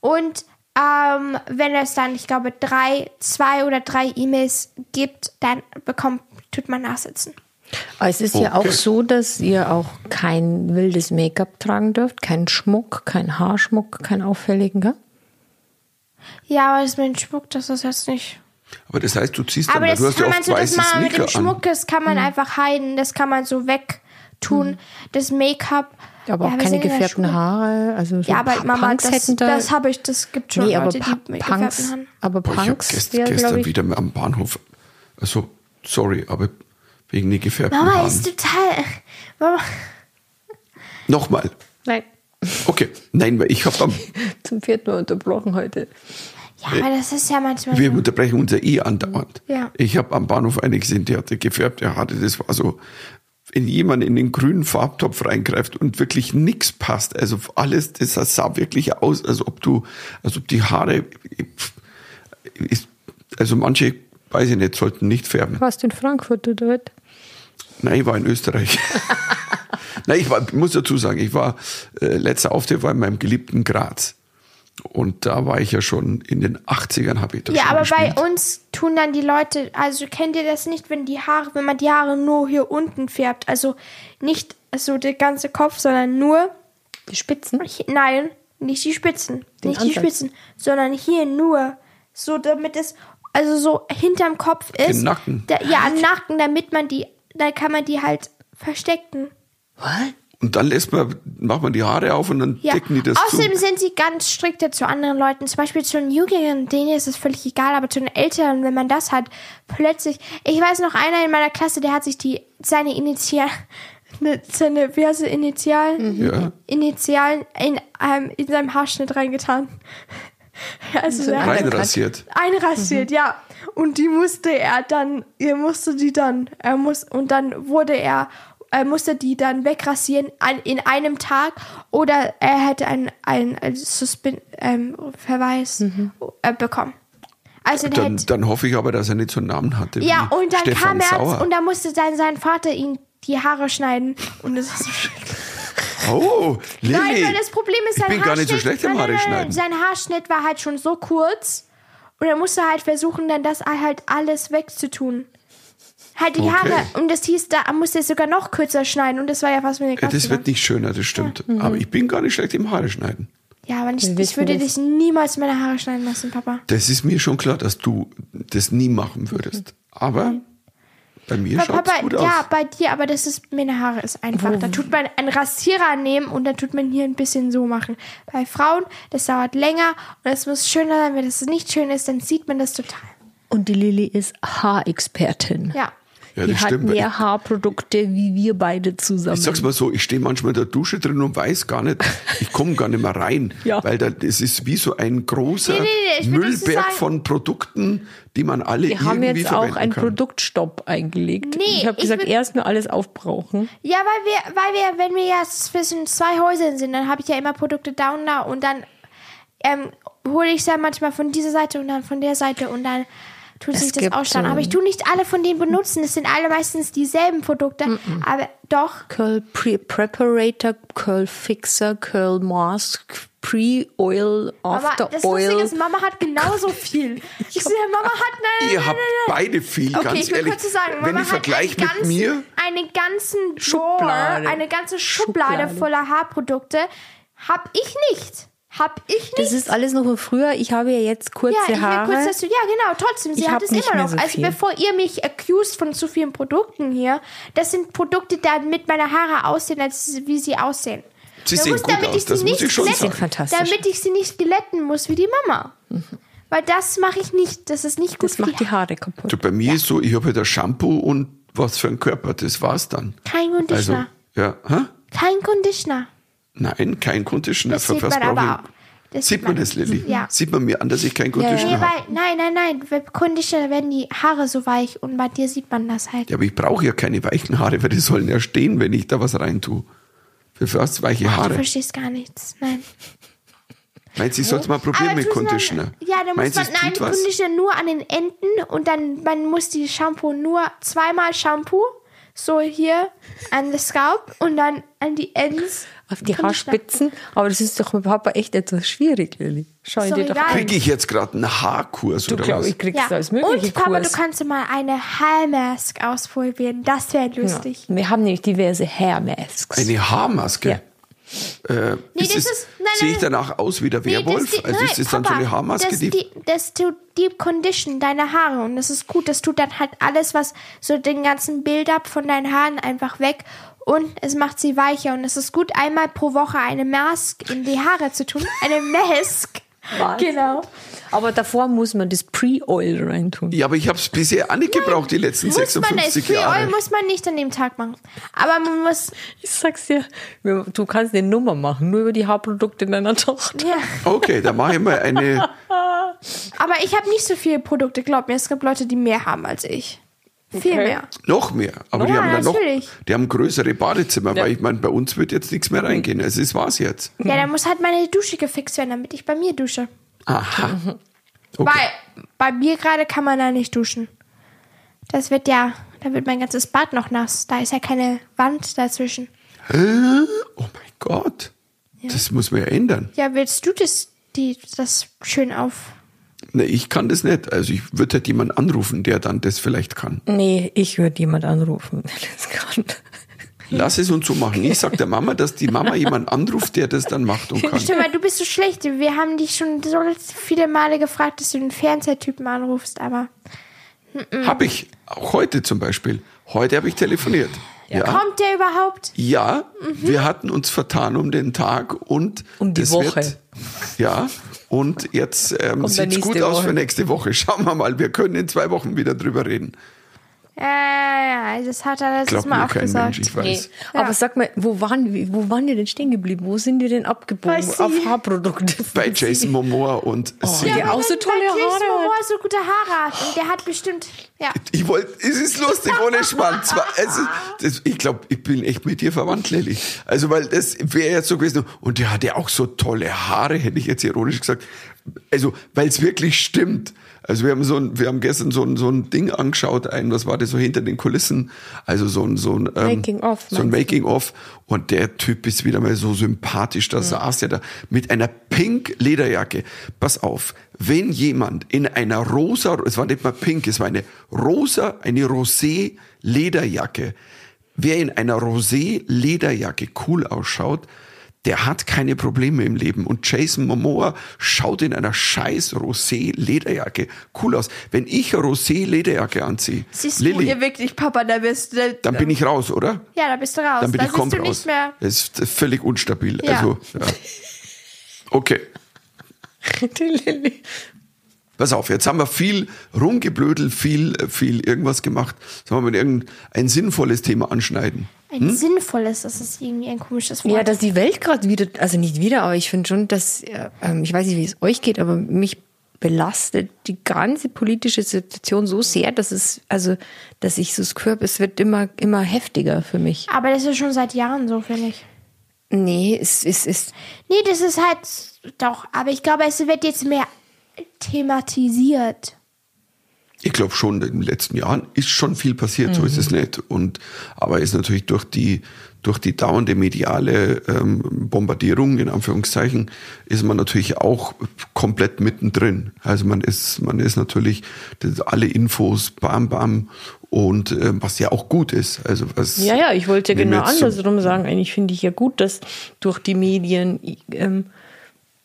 und ähm, wenn es dann, ich glaube, drei, zwei oder drei E-Mails gibt, dann bekommt, tut man nachsitzen. Es ist ja auch Okay. so, dass ihr auch kein wildes Make-up tragen dürft, keinen Schmuck, keinen Haarschmuck, keinen auffälligen, gell? Ja, aber das mit dem Schmuck, das ist jetzt nicht. Aber das heißt, du ziehst dann, Aber weil das du hast ja kann man oft so, das man mit dem an. Schmuck, das kann Mhm. man einfach heiden, das kann man so wegtun. Das Make-up. Aber auch ja, wir keine gefärbten. Haare. Also so Ja, aber Pa- Mama, Punks das, hätten da. das habe ich, das gibt schon nee, aber Leute, Pa- die mit Punks, Haaren. aber Boah, ich habe Punks gest wäre, gestern wieder am Bahnhof, also, sorry, aber wegen den gefärbten Mama Haaren. ist total. Mama, Nochmal. Nein, Okay, nein, weil ich habe am, zum vierten Mal unterbrochen heute. ja, aber das ist ja manchmal. wir so. unterbrechen unser eh andauernd. Ja. Ich habe am Bahnhof eine gesehen, die hatte gefärbte Haare, das war so, wenn jemand in den grünen Farbtopf reingreift und wirklich nichts passt, also alles, das sah wirklich aus, als ob du, als ob die Haare, ist, also manche, weiß ich nicht, sollten nicht färben. Warst du in Frankfurt oder was? Nein, ich war in Österreich. Nein, ich war, ich muss dazu sagen, ich war, äh, letzter Auftritt war in meinem geliebten Graz. Und da war ich ja schon in den 80ern, habe ich da Ja, schon aber gespielt. bei uns tun dann die Leute, also kennt ihr das nicht, wenn die Haare, wenn man die Haare nur hier unten färbt, also nicht so der ganze Kopf, sondern nur, Die Spitzen? nein, nicht die Spitzen, Den nicht die Ansatz. Spitzen, sondern hier nur, so damit es, also so hinterm Kopf ist. Den Nacken. Da, ja, am Nacken, damit man die, da kann man die halt verstecken. Was? Und dann lässt man, macht man die Haare auf und dann Ja. decken die das Außerdem zu. sind sie ganz strikte zu anderen Leuten. Zum Beispiel zu den Jugendlichen, denen ist es völlig egal, aber zu den Älteren, wenn man das hat, plötzlich. Ich weiß noch einer in meiner Klasse, der hat sich die seine Initial, ne, seine, wie heißt es, Initialen, Ja. Initialen in, ähm, in seinem Haarschnitt reingetan. Also er hat Reinrasiert. einrasiert, ja. Und die musste er dann, er musste die dann, er muss, und dann wurde er, er musste die dann wegrasieren an, in einem Tag oder er hätte einen, einen, einen Suspend, ähm, Verweis äh, bekommen. Also Dann, hätte, dann hoffe ich aber, dass er nicht so einen Namen hatte ja, wie und dann Stefan kam er Sauer. und da musste dann sein Vater ihm die Haare schneiden und das ist so schrecklich. oh, Lilly. Nein, weil das Problem ist, ich sein bin gar nicht so Haarschnitt- schlecht im Haare schneiden. Sein Haarschnitt war halt schon so kurz und er musste halt versuchen, dann das halt alles wegzutun. Halt die Okay. Haare und das hieß, da musste er sogar noch kürzer schneiden und das war ja fast wie eine Ja, Katze. das wird nicht schöner, das stimmt. Aber ich bin gar nicht schlecht im Haare schneiden. ja, aber ich wissen würde dich niemals meine Haare schneiden lassen, Papa. Das ist mir schon klar, dass du das nie machen würdest. Aber bei mir schaut es Papa, gut ja, aus. bei dir, aber das ist, meine Haare ist einfach. Da tut man einen Rasierer nehmen und dann tut man hier ein bisschen so machen. Bei Frauen, das dauert länger und es muss schöner sein. Wenn das nicht schön ist, dann sieht man das total. Und die Lilly ist Haarexpertin. Ja. Ja, die hat mehr Haarprodukte wie wir beide zusammen. Ich sag's mal so, ich stehe manchmal in der Dusche drin und weiß gar nicht, ich komme gar nicht mehr rein, Ja. weil da, das ist wie so ein großer Nee, nee, nee, Müllberg sagen- von Produkten, die man alle wir haben irgendwie jetzt auch einen kann. Produktstopp eingelegt. Nee, ich habe gesagt, will- erst nur alles aufbrauchen. Ja, weil wir, weil wir, wenn wir ja zwischen zwei Häusern sind, dann habe ich ja immer Produkte und da und dann ähm, hole ich ja manchmal von dieser Seite und dann von der Seite und dann tut Es sich das so- Aber ich tue nicht alle von denen benutzen. Es sind alle meistens dieselben Produkte. Aber doch, Curl Pre Preparator, Curl Fixer, Curl Mask, Pre-Oil, Mama, After das Lustige Oil. ist, Mama hat genauso viel. Ich sehe, Mama hat eine. Ihr habt beide viel, Okay, ganz ich will ehrlich. kurz sagen, wenn Mama ich hat vergleiche einen mit ganzen, mir, einen ganzen Drawer, eine ganze Schublade, Schublade. voller Haarprodukte, hab ich nicht. Hab ich nicht. Das ist alles noch von früher. Ich habe ja jetzt kurze ja, ich Haare. kurz, dass du, ja genau, trotzdem, sie Ich hat es immer noch. so also viel. bevor ihr mich accused von zu vielen Produkten hier, das sind Produkte, damit meine Haare aussehen, als wie sie aussehen. Sie Da sehen muss- gut damit aus, ich sie das muss nicht ich schon glätten- sagen. fantastisch. Damit ich sie nicht glätten muss wie die Mama. Weil das mache ich nicht, das ist nicht gut das für macht die die Haare kaputt. du, bei mir ist so, ich habe halt ein Shampoo und was für ein Körper, das war's dann. Kein Conditioner. Also, ja, hä? Kein Conditioner. Nein, kein Conditioner. Das Für sieht was man aber ich? Das Sieht man das, Lilly? Ja. Sieht man mir an, dass ich kein ja. Nee, habe? weil, nein, nein, nein. Bei Conditioner werden die Haare so weich und bei dir sieht man das halt. Ja, aber ich brauche ja keine weichen Haare, weil die sollen ja stehen, wenn ich da was reintue. Für was weiche Du Haare? verstehst gar nichts. Nein. Meinst du, ich soll es mal probieren Aber mit du Conditioner? Ja, dann Meinst muss du, man nein? Conditioner nur an den Enden und dann man muss die Shampoo nur zweimal Shampoo, so hier an the Scalp und dann an die Ends. Auf die. Haarspitzen. Aber das ist doch mit Papa echt etwas schwierig, Lilly. Schau Ist dir doch an. Kriege ich jetzt gerade einen Haarkurs Du oder glaub, was? ich kriegst Ja. alles mögliche Und Papa, Kurs. du kannst mal eine Haarmask ausprobieren. Das wäre lustig. Wir haben nämlich diverse Hair Masks. Eine Haarmaske? Ja. Äh, Nee, ist ist- nein, sehe ich nein. danach aus wie der Nee, Werwolf? das, also ist das dann so Papa, eine Haarmaske, das, die, die, das tut Deep Condition deine Haare und das ist gut. Das tut dann halt alles, was so den ganzen Build-up von deinen Haaren einfach weg und es macht sie weicher und es ist gut, einmal pro Woche eine Mask in die Haare zu tun. Eine Mask. Genau. Aber davor muss man das Pre-Oil reintun. Ja, aber ich habe es bisher auch nicht gebraucht, die letzten Muss man, 56 Free Jahre. Oil muss man nicht an dem Tag machen. Aber man muss, Ich sag's dir, du kannst eine Nummer machen, nur über die Haarprodukte deiner Tochter. ja. Okay, da mache ich mal eine. Aber ich habe nicht so viele Produkte, glaub mir. Es gibt Leute, die mehr haben als ich. Viel Okay. mehr. Noch mehr. Aber die Ja, haben dann noch, die haben größere Badezimmer, Ja. weil ich meine, bei uns wird jetzt nichts mehr reingehen. Es ist war's jetzt. Ja, dann muss halt meine Dusche gefixt werden, damit ich bei mir dusche. Aha. Okay. Weil bei mir gerade kann man da nicht duschen. Das wird ja, da wird mein ganzes Bad noch nass. Da ist ja keine Wand dazwischen. Oh mein Gott. Das muss man ja ändern. Ja, willst du das, die, das schön auf? Ne, ich kann das nicht. Also ich würde halt jemanden anrufen, der dann das vielleicht kann. Nee, ich würde jemand anrufen, der das kann. Lass es uns so machen. Ich sag der Mama, dass die Mama jemanden anruft, der das dann macht und kann. Stimmt, weil du bist so schlecht. Wir haben dich schon so viele Male gefragt, dass du den Fernsehtypen anrufst, aber Hab ich. Auch heute zum Beispiel. Heute habe ich telefoniert. Ja. kommt der überhaupt? Ja, wir hatten uns vertan um den Tag und Um die das Woche. Wird, ja, und jetzt ähm, der sieht's gut nächste aus Woche. für nächste Woche. Schauen wir mal, wir können in zwei Wochen wieder drüber reden. Ja, ja, ja, das hat er letztes Mal auch gesagt. Mensch, ich weiß. Nee. Aber sag mal, wo waren, wir- wo waren wir denn stehen geblieben? Wo sind wir denn abgebogen? Bei. Auf Haarprodukte. Bei Jason Momoa und sie. ja. weil auch so tolle Jason Haare Momoa so gute Haare hat. Und der hat bestimmt, ja. Ich wollte, es ist lustig, ohne Schmarrn. Zwar, also, das, ich glaube, ich bin echt mit dir verwandt, Lilly. Also, weil das wäre jetzt so gewesen. Und der hatte auch so tolle Haare, hätte ich jetzt ironisch gesagt. Also, weil es wirklich stimmt. Also, wir haben so ein, wir haben gestern so ein, so ein Ding angeschaut, ein, was war das so hinter den Kulissen? Also, so ein, so ein, ähm, Making-of, So ein meinst du? Making-of. Und der Typ ist wieder mal so sympathisch. Da saß er da mit einer pink Lederjacke. Pass auf. Wenn jemand in einer rosa, es war nicht mal pink, es war eine rosa, eine rosé Lederjacke. Wer in einer rosé Lederjacke cool ausschaut, der hat keine Probleme im Leben. Und Jason Momoa schaut in einer scheiß rosé Lederjacke cool aus. Wenn ich eine rosé Lederjacke anziehe, Siehst du Lilly, hier wirklich, Papa, da bist du. dann bin ich raus, oder? Ja, da bist du raus. Dann bin da ich komplett du raus. Das ist völlig unstabil. Ja. Also, ja. Okay. Die Lilly. pass auf, jetzt haben wir viel rumgeblödelt, viel, viel irgendwas gemacht. Sollen wir mal irgendein sinnvolles Thema anschneiden? Ein sinnvolles, das ist irgendwie ein komisches Wort. Ja, dass die Welt gerade wieder, also nicht wieder, aber ich finde schon, dass, äh, ähm, ich weiß nicht, wie es euch geht, aber mich belastet die ganze politische Situation so sehr, dass es, also, dass ich so das Gefühl habe, es wird immer, immer heftiger für mich. Aber das ist schon seit Jahren so, finde ich. Nee, es ist, ist, Nee, das ist halt doch, aber ich glaube, es wird jetzt mehr thematisiert. Ich glaube schon, in den letzten Jahren ist schon viel passiert, so ist es nicht. Und aber ist natürlich durch die durch die dauernde mediale ähm, Bombardierung in Anführungszeichen ist man natürlich auch komplett mittendrin. Also man ist man ist natürlich alle Infos bam bam und äh, was ja auch gut ist. Also was Ja, ja, ich wollte wir genau andersrum sagen. Eigentlich finde ich ja gut, dass durch die Medien ähm,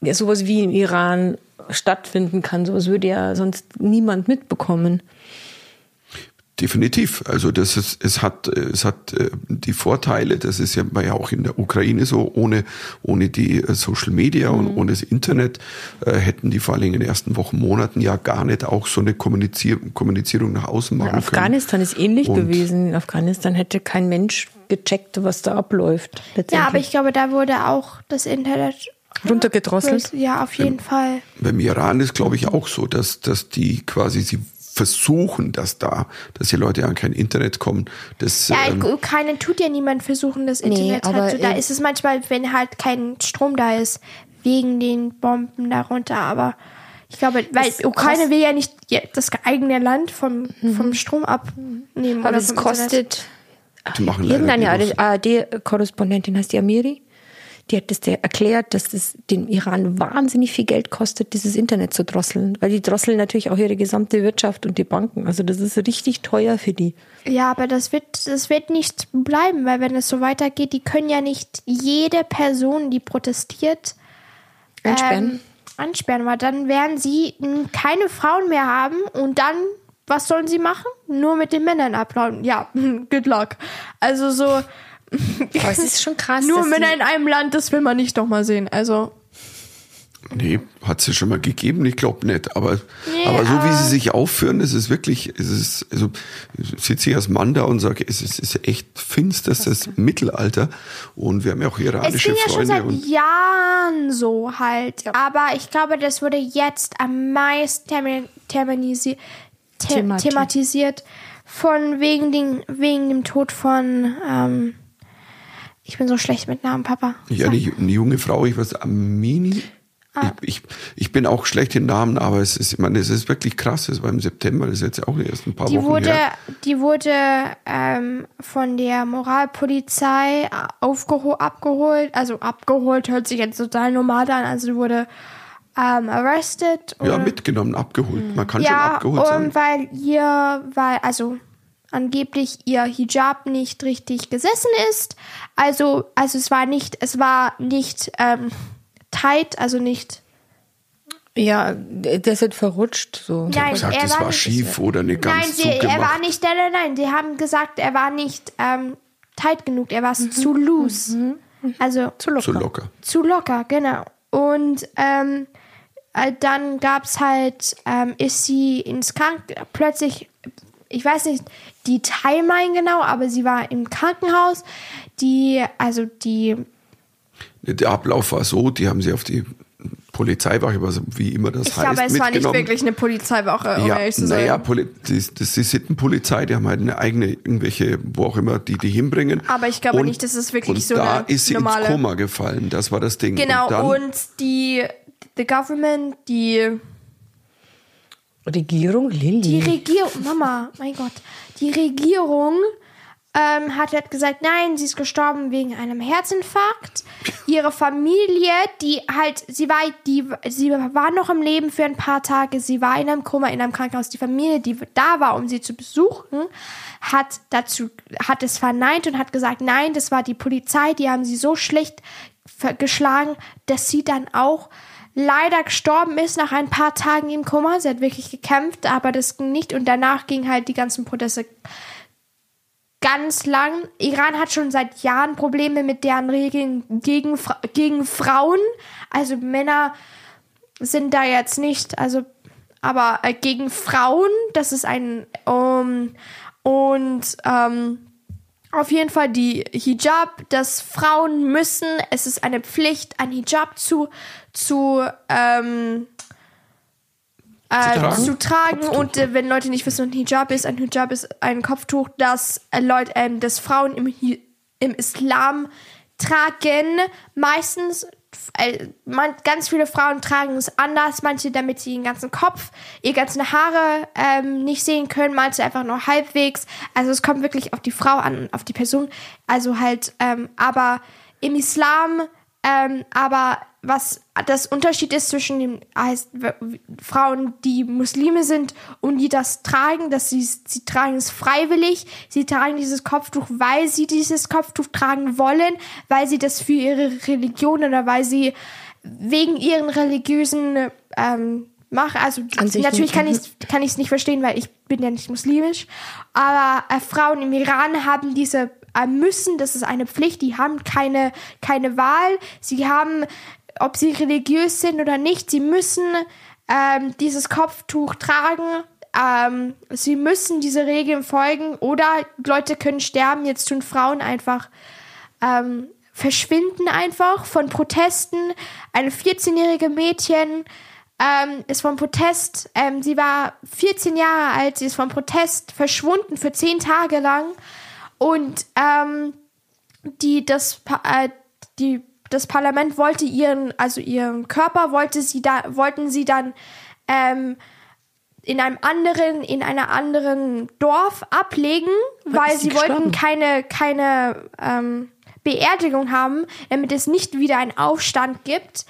ja, sowas wie im Iran stattfinden kann. Sowas würde ja sonst niemand mitbekommen. Definitiv. Also das ist, es hat, es hat äh, die Vorteile, das ist ja, war ja auch in der Ukraine so, ohne, ohne die äh, Social Media und ohne das Internet äh, hätten die vor allem in den ersten Wochen, Monaten ja gar nicht auch so eine Kommunizier Kommunizierung nach außen machen können. Afghanistan ist ähnlich Und- gewesen. In Afghanistan hätte kein Mensch gecheckt, was da abläuft. Ja, aber ich glaube, da wurde auch das Internet runtergedrosselt. Ja, auf jeden Fall. Beim Iran ist, glaube ich, auch so, dass, dass die quasi, sie versuchen, dass da, dass die Leute an kein Internet kommen. Das, Ja, ähm, keinen tut ja niemand versuchen, das Internet aber, halt so. Da äh, ist es manchmal, wenn halt kein Strom da ist, wegen den Bomben darunter. Aber ich glaube, weil Ukraine kost- will ja nicht das eigene Land vom, vom Strom abnehmen. Aber oder es kostet. die machen leider Irgendeine ARD-Korrespondentin heißt die Amiri. Die hat das dir erklärt, dass es den Iran wahnsinnig viel Geld kostet, dieses Internet zu drosseln. Weil die drosseln natürlich auch ihre gesamte Wirtschaft und die Banken. Also das ist richtig teuer für die. Ja, aber das wird, das wird nicht bleiben, weil wenn es so weitergeht, die können ja nicht jede Person, die protestiert, Einsperren. ähm, ansperren, weil dann werden sie keine Frauen mehr haben und dann, was sollen sie machen? Nur mit den Männern abhauen. Ja, good luck. Also so, Aber es ist schon krass. nur Männer in einem Land, das will man nicht noch mal sehen. Also, Nee, hat es ja schon mal gegeben, ich glaube nicht. Aber, Nee, aber so wie sie sich aufführen, ist wirklich, es ist, also sitze ich als Mann da und sage, es ist, es ist echt finsterstes Mittelalter. Und wir haben ja auch es iranische ging ja schon Freunde. seit Jahren so halt. Aber ich glaube, das wurde jetzt am meisten termi- terminisi- the Themati- thematisiert von wegen, den, wegen dem Tod von, ähm, ich bin so schlecht mit Namen, Papa. ja, Sag. eine, junge Frau, ich weiß, Amini. Ah. Ich, ich, ich bin auch schlecht in Namen, aber es ist, ich meine, es ist wirklich krass. Es war im September, das ist jetzt ja auch erst ein paar Die Wochen wurde, her. die wurde ähm, von der Moralpolizei abgeholt. Also abgeholt hört sich jetzt total normal an. Also die wurde ähm, arrested. Ja, mitgenommen, abgeholt. Man kann schon Ja, abgeholt sein. und weil ihr, weil, also angeblich ihr Hijab nicht richtig gesessen ist. Also, also es war nicht, es war nicht ähm, tight, also nicht. Ja, der ist halt verrutscht. So. Nein, gesagt, er es war war nicht- schief oder nicht ganz nein, sie, er war nicht, nein, nein, nein, die haben gesagt, er war nicht ähm, tight genug, er war zu loose. Also Zu locker. so locker. zu locker, genau. Und ähm, äh, dann gab's halt, ähm, ist sie ins Krankenhaus, plötzlich, ich weiß nicht die Timeline genau, aber sie war im Krankenhaus. Die, also die, Der Ablauf war so, die haben sie auf die Polizeiwache, was wie immer das ich heißt, glaube, es war nicht wirklich eine Polizeiwache, um Ja, ehrlich zu sein. naja, Poli das, das ist Sittenpolizei, die haben halt eine eigene, irgendwelche, wo auch immer, die die hinbringen. Aber ich glaube nicht, dass es wirklich und so da eine ist sie normale- ins Koma gefallen, das war das Ding. Genau, und, dann, und die, the government, die Regierung Lilly. Die Regierung, Mama, mein Gott, die Regierung ähm, hat halt gesagt, nein, sie ist gestorben wegen einem Herzinfarkt. Ihre Familie, die halt, sie war, die, sie war noch im Leben für ein paar Tage, sie war in einem Koma, in einem Krankenhaus. Die Familie, die da war, um sie zu besuchen, hat dazu, hat es verneint und hat gesagt, nein, das war die Polizei, die haben sie so schlecht geschlagen, dass sie dann auch leider gestorben ist nach ein paar Tagen im Koma. Sie hat wirklich gekämpft, aber das ging nicht. Und danach ging halt die ganzen Proteste ganz lang. Iran hat schon seit Jahren Probleme mit deren Regeln gegen, gegen Frauen. Also Männer sind da jetzt nicht, also aber äh, gegen Frauen, das ist ein um, und ähm, auf jeden Fall die Hijab, dass Frauen müssen, es ist eine Pflicht, ein Hijab zu zu ähm, äh, tragen? zu tragen und äh, wenn Leute nicht wissen, was ein Hijab ist, ein Hijab ist ein Kopftuch, das äh, Leute, ähm, das Frauen im, Hi- im Islam tragen. Meistens, man, ganz viele Frauen tragen es anders, manche damit sie den ganzen Kopf, ihre ganzen Haare ähm, nicht sehen können, manche einfach nur halbwegs. Also es kommt wirklich auf die Frau an, auf die Person. Also halt, ähm, aber im Islam, ähm, aber was das Unterschied ist zwischen den heißt, Frauen, die Muslime sind und die das tragen, dass sie, sie tragen es freiwillig, sie tragen dieses Kopftuch, weil sie dieses Kopftuch tragen wollen, weil sie das für ihre Religion oder weil sie wegen ihren religiösen ähm, machen. Also natürlich kann ich kann ich es nicht verstehen, weil ich bin ja nicht muslimisch. Aber äh, Frauen im Iran haben diese äh, müssen, das ist eine Pflicht, die haben keine keine Wahl. Sie haben, ob sie religiös sind oder nicht, sie müssen ähm, dieses Kopftuch tragen. Ähm, sie müssen diese Regeln folgen oder Leute können sterben. Jetzt tun Frauen einfach ähm, verschwinden einfach von Protesten. Eine 14-jährige Mädchen ähm, ist vom Protest, ähm, sie war 14 Jahre alt, sie ist vom Protest verschwunden für 10 Tage lang und ähm, die, das, äh, die, das Parlament wollte ihren, also ihren Körper wollte sie da, wollten sie dann ähm, in einem anderen, in einer anderen Dorf ablegen, weil ist sie wollten keine, keine ähm, Beerdigung haben, damit es nicht wieder einen Aufstand gibt.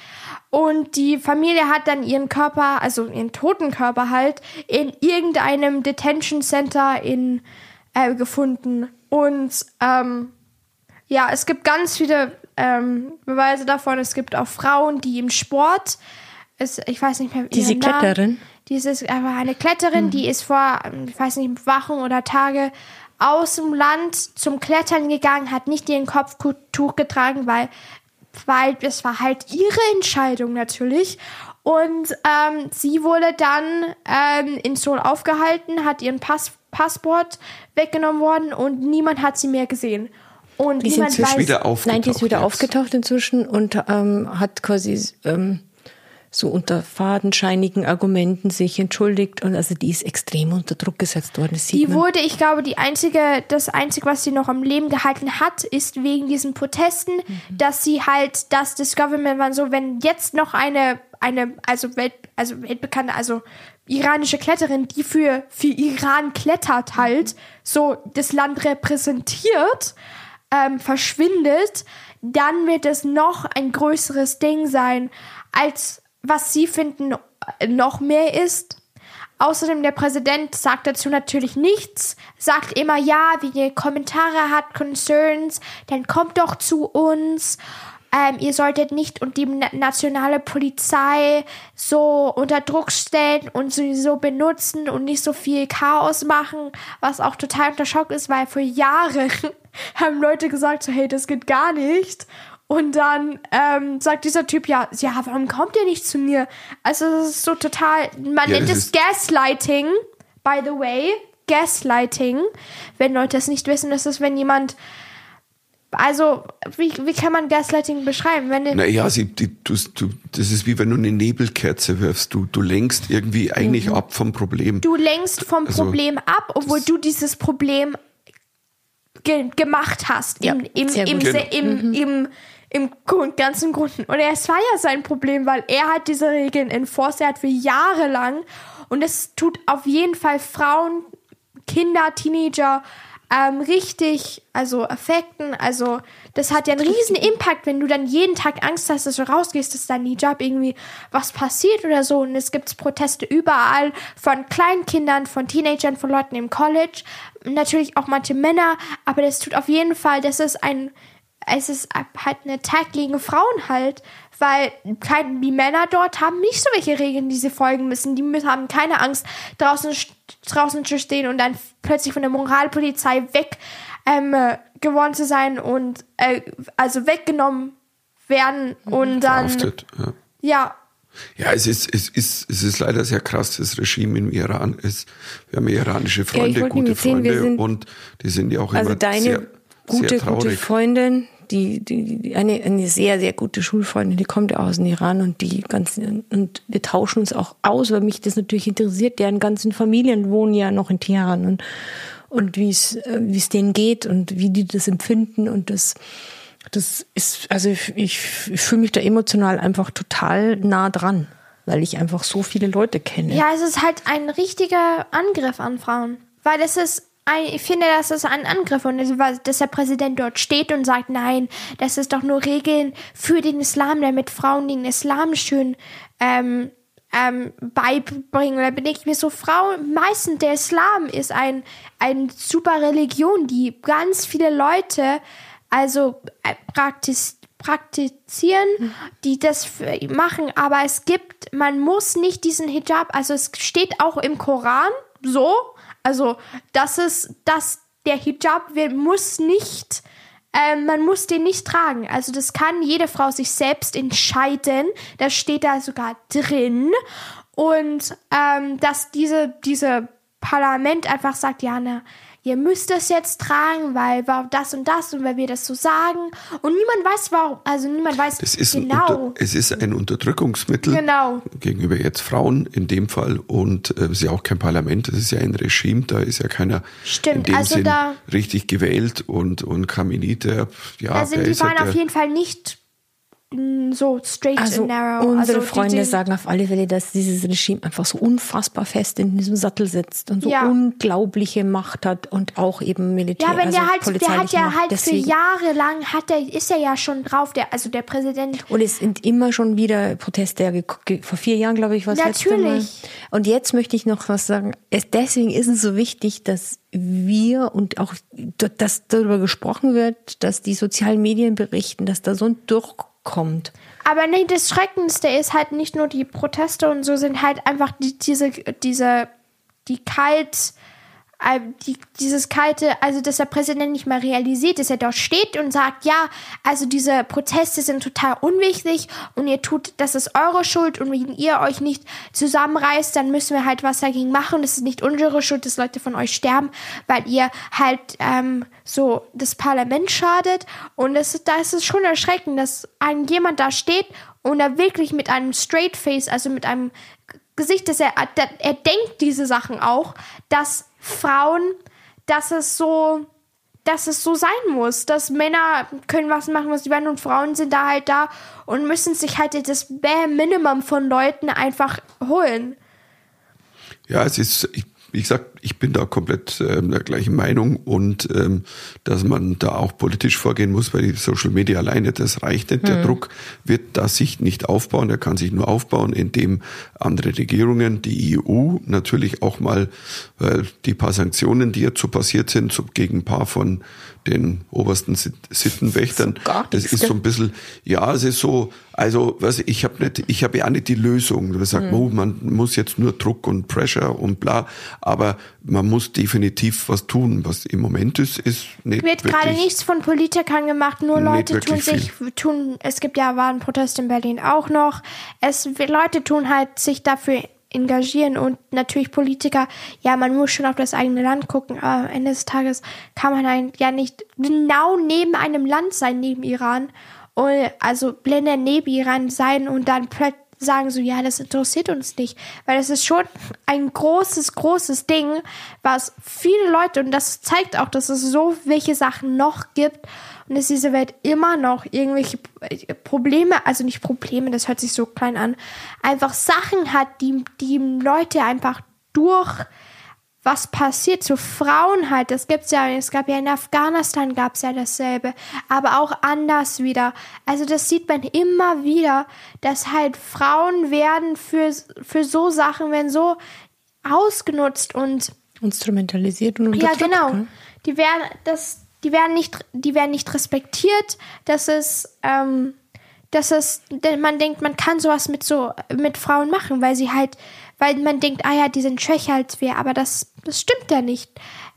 Und die Familie hat dann ihren Körper, also ihren toten Körper halt, in irgendeinem Detention Center in, äh, gefunden. Und ähm, ja, es gibt ganz viele ähm, Beweise davon. Es gibt auch Frauen, die im Sport, es, ich weiß nicht mehr, Diese Namen- Kletterin? Dieses, aber eine Kletterin, die ist vor, ich weiß nicht, Wochen oder Tage aus dem Land zum Klettern gegangen, hat nicht ihren Kopftuch getragen, weil, weil es war halt ihre Entscheidung natürlich. Und ähm, sie wurde dann ähm, in Seoul aufgehalten, hat ihren Pass Passport weggenommen worden und niemand hat sie mehr gesehen. Und Die sind niemand inzwischen weiß, wieder aufgetaucht. Nein, die ist wieder jetzt. aufgetaucht inzwischen und ähm, hat quasi ähm, so unter fadenscheinigen Argumenten sich entschuldigt und also die ist extrem unter Druck gesetzt worden. Das sieht Die man. wurde, ich glaube, die einzige, das einzige, was sie noch am Leben gehalten hat, ist wegen diesen Protesten, Mhm. dass sie halt, dass das Government war so, wenn jetzt noch eine, eine, also Welt, also weltbekannte, also iranische Kletterin, die für, für Iran klettert halt, so das Land repräsentiert, ähm, verschwindet, dann wird es noch ein größeres Ding sein, als was sie finden äh, noch mehr ist. Außerdem der Präsident sagt dazu natürlich nichts, sagt immer ja, wenn ihr Kommentare habt, Concerns, dann kommt doch zu uns. Ähm, ihr solltet nicht und die na nationale Polizei so unter Druck stellen und sie so benutzen und nicht so viel Chaos machen, was auch total unter Schock ist, weil für Jahre haben Leute gesagt, so hey, das geht gar nicht. Und dann ähm, sagt dieser Typ, ja, ja, warum kommt ihr nicht zu mir? Also das ist so total, man Ja, nennt das es Gaslighting, by the way. Gaslighting. Wenn Leute es nicht wissen, das ist, wenn jemand, also, wie, wie kann man Gaslighting beschreiben? Wenn Naja, sie, die, du, du, das ist wie wenn du eine Nebelkerze wirfst. Du, du lenkst irgendwie eigentlich ab vom Problem. du lenkst vom Also, Problem ab, obwohl du dieses Problem ge gemacht hast. Ja, Im, im, sehr im, se- im, im, im ganzen Grund. Und es war ja sein Problem, weil er hat diese Regeln enforced. Er hat für Jahre lang. Und es tut auf jeden Fall Frauen, Kinder, Teenager ähm, richtig, also affekten. Also das hat ja einen riesen Impact, wenn du dann jeden Tag Angst hast, dass du rausgehst, dass dein Hijab irgendwie was passiert oder so. Und es gibt Proteste überall von Kleinkindern, von Teenagern, von Leuten im College. Natürlich auch manche Männer, aber das tut auf jeden Fall, das ist ein, es ist halt ein Attack gegen Frauen halt, weil die Männer dort haben nicht so welche Regeln, die sie folgen müssen. Die haben keine Angst, draußen, draußen zu stehen und dann plötzlich von der Moralpolizei weg ähm, äh, geworden zu sein und äh, also weggenommen werden und dann Verhaftet. Ja. ja Ja, es ist, es ist, es ist leider sehr krass, das Regime im Iran ist. Wir haben iranische Freunde, wollte gute Freunde sind- und die sind ja auch Also immer deine sehr, gute, sehr gute traurig. Freundin, die, die, die eine, eine sehr, sehr gute Schulfreundin, die kommt ja aus dem Iran und die ganzen, und wir tauschen uns auch aus, weil mich das natürlich interessiert. Deren ganzen Familien wohnen ja noch in Teheran und, und wie es, äh, es denen geht und wie die das empfinden und das, das ist, also ich, ich, fühle mich da emotional einfach total nah dran, weil ich einfach so viele Leute kenne. Ja, es ist halt ein richtiger Angriff an Frauen. Weil es ist, ein, ich finde, das ist ein Angriff und es war- dass der Präsident dort steht und sagt, nein, das ist doch nur Regeln für den Islam, damit Frauen den Islam schön ähm, ähm, beibringen. Da bin ich mir so, Frauen, meistens der Islam ist ein, ein super Religion, die ganz viele Leute also äh, praktiz praktizieren, die das machen, aber es gibt, man muss nicht diesen Hijab, also es steht auch im Koran so, also das ist, dass der Hijab wir, muss nicht, ähm, man muss den nicht tragen. Also das kann jede Frau sich selbst entscheiden. Das steht da sogar drin. Und ähm, dass diese, diese Parlament einfach sagt, ja, ne, ihr müsst das jetzt tragen, weil war das und das und weil wir das so sagen. Und niemand weiß warum, also niemand weiß Das ist genau. Es ist ein Unterdrückungsmittel Genau. gegenüber jetzt Frauen in dem Fall und äh, es ist ja auch kein Parlament, das ist ja ein Regime, da ist ja keiner Stimmt, in dem also Sinn da- richtig gewählt und und Khamenei, der ja, da sind die waren auf jeden Fall nicht so straight Also and narrow. unsere also Freunde die- sagen auf alle Fälle, dass dieses Regime einfach so unfassbar fest in diesem Sattel sitzt und so Ja. unglaubliche Macht hat und auch eben Militär. Ja, wenn also der halt, der hat ja Macht. halt Deswegen- für Jahre lang hat der, ist er ja schon drauf, der, also der Präsident. Und es sind immer schon wieder Proteste. Vor vier Jahren, glaube ich, war es. Natürlich. Und jetzt möchte ich noch was sagen. Es, deswegen ist es so wichtig, dass wir und auch, dass darüber gesprochen wird, dass die sozialen Medien berichten, dass da so ein Druck kommt. Aber nee, das Schreckendste ist halt nicht nur die Proteste und so, sind halt einfach die, diese, diese, die kalt, die, dieses kalte, also dass der Präsident nicht mal realisiert, dass er dort steht und sagt, ja, also diese Proteste sind total unwichtig und ihr tut, das ist eure Schuld und wenn ihr euch nicht zusammenreißt, dann müssen wir halt was dagegen machen. Das ist nicht unsere Schuld, dass Leute von euch sterben, weil ihr halt ähm, so das Parlament schadet und das, da ist es schon erschreckend, dass ein jemand da steht und er wirklich mit einem straight face, also mit einem Gesicht, dass er, er denkt diese Sachen auch, dass Frauen, dass es so, dass es so sein muss, dass Männer können was machen, was sie wollen und Frauen sind da halt da und müssen sich halt das bare Minimum von Leuten einfach holen. Ja, es ist, ich, wie gesagt, ich bin da komplett ähm, der gleichen Meinung und ähm, dass man da auch politisch vorgehen muss, weil die Social Media alleine, das reicht nicht. Der Druck wird da sich nicht aufbauen, der kann sich nur aufbauen, indem andere Regierungen, die EU natürlich auch mal, weil die paar Sanktionen, die jetzt so passiert sind, so gegen ein paar von den obersten Sit- Sittenwächtern, So das ist so ein bisschen, ja, es ist so, also was ich habe nicht, ich habe ja auch nicht die Lösung. Man Mhm. sagt, oh, man muss jetzt nur Druck und Pressure und bla, aber man muss definitiv was tun. Was im Moment ist, ist nicht Wird gerade nichts von Politikern gemacht, nur Leute tun sich, tun, es gibt ja, war ein Protest in Berlin auch noch. Es, Leute tun halt sich dafür engagieren und natürlich Politiker, ja, man muss schon auf das eigene Land gucken, aber am Ende des Tages kann man ein, ja nicht genau neben einem Land sein, neben Iran, und also Länder neben Iran sein und dann plötzlich sagen so, ja, das interessiert uns nicht. Weil das ist schon ein großes, großes Ding, was viele Leute, und das zeigt auch, dass es so welche Sachen noch gibt und dass diese Welt immer noch irgendwelche Probleme, also nicht Probleme, das hört sich so klein an, einfach Sachen hat, die, die Leute einfach durch was passiert zu Frauen halt, das gibt's ja, es gab ja in Afghanistan gab's ja dasselbe, aber auch anders wieder. Also das sieht man immer wieder, dass halt Frauen werden für, für so Sachen, werden so ausgenutzt und Instrumentalisiert und ja, unterdrückt. genau. ne? Die werden, das, die werden nicht, die werden nicht respektiert. Das ist, ähm, das ist, denn man denkt, man kann sowas mit so, mit Frauen machen, weil sie halt, weil man denkt, ah ja, die sind schwächer als wir, aber das, das stimmt ja nicht.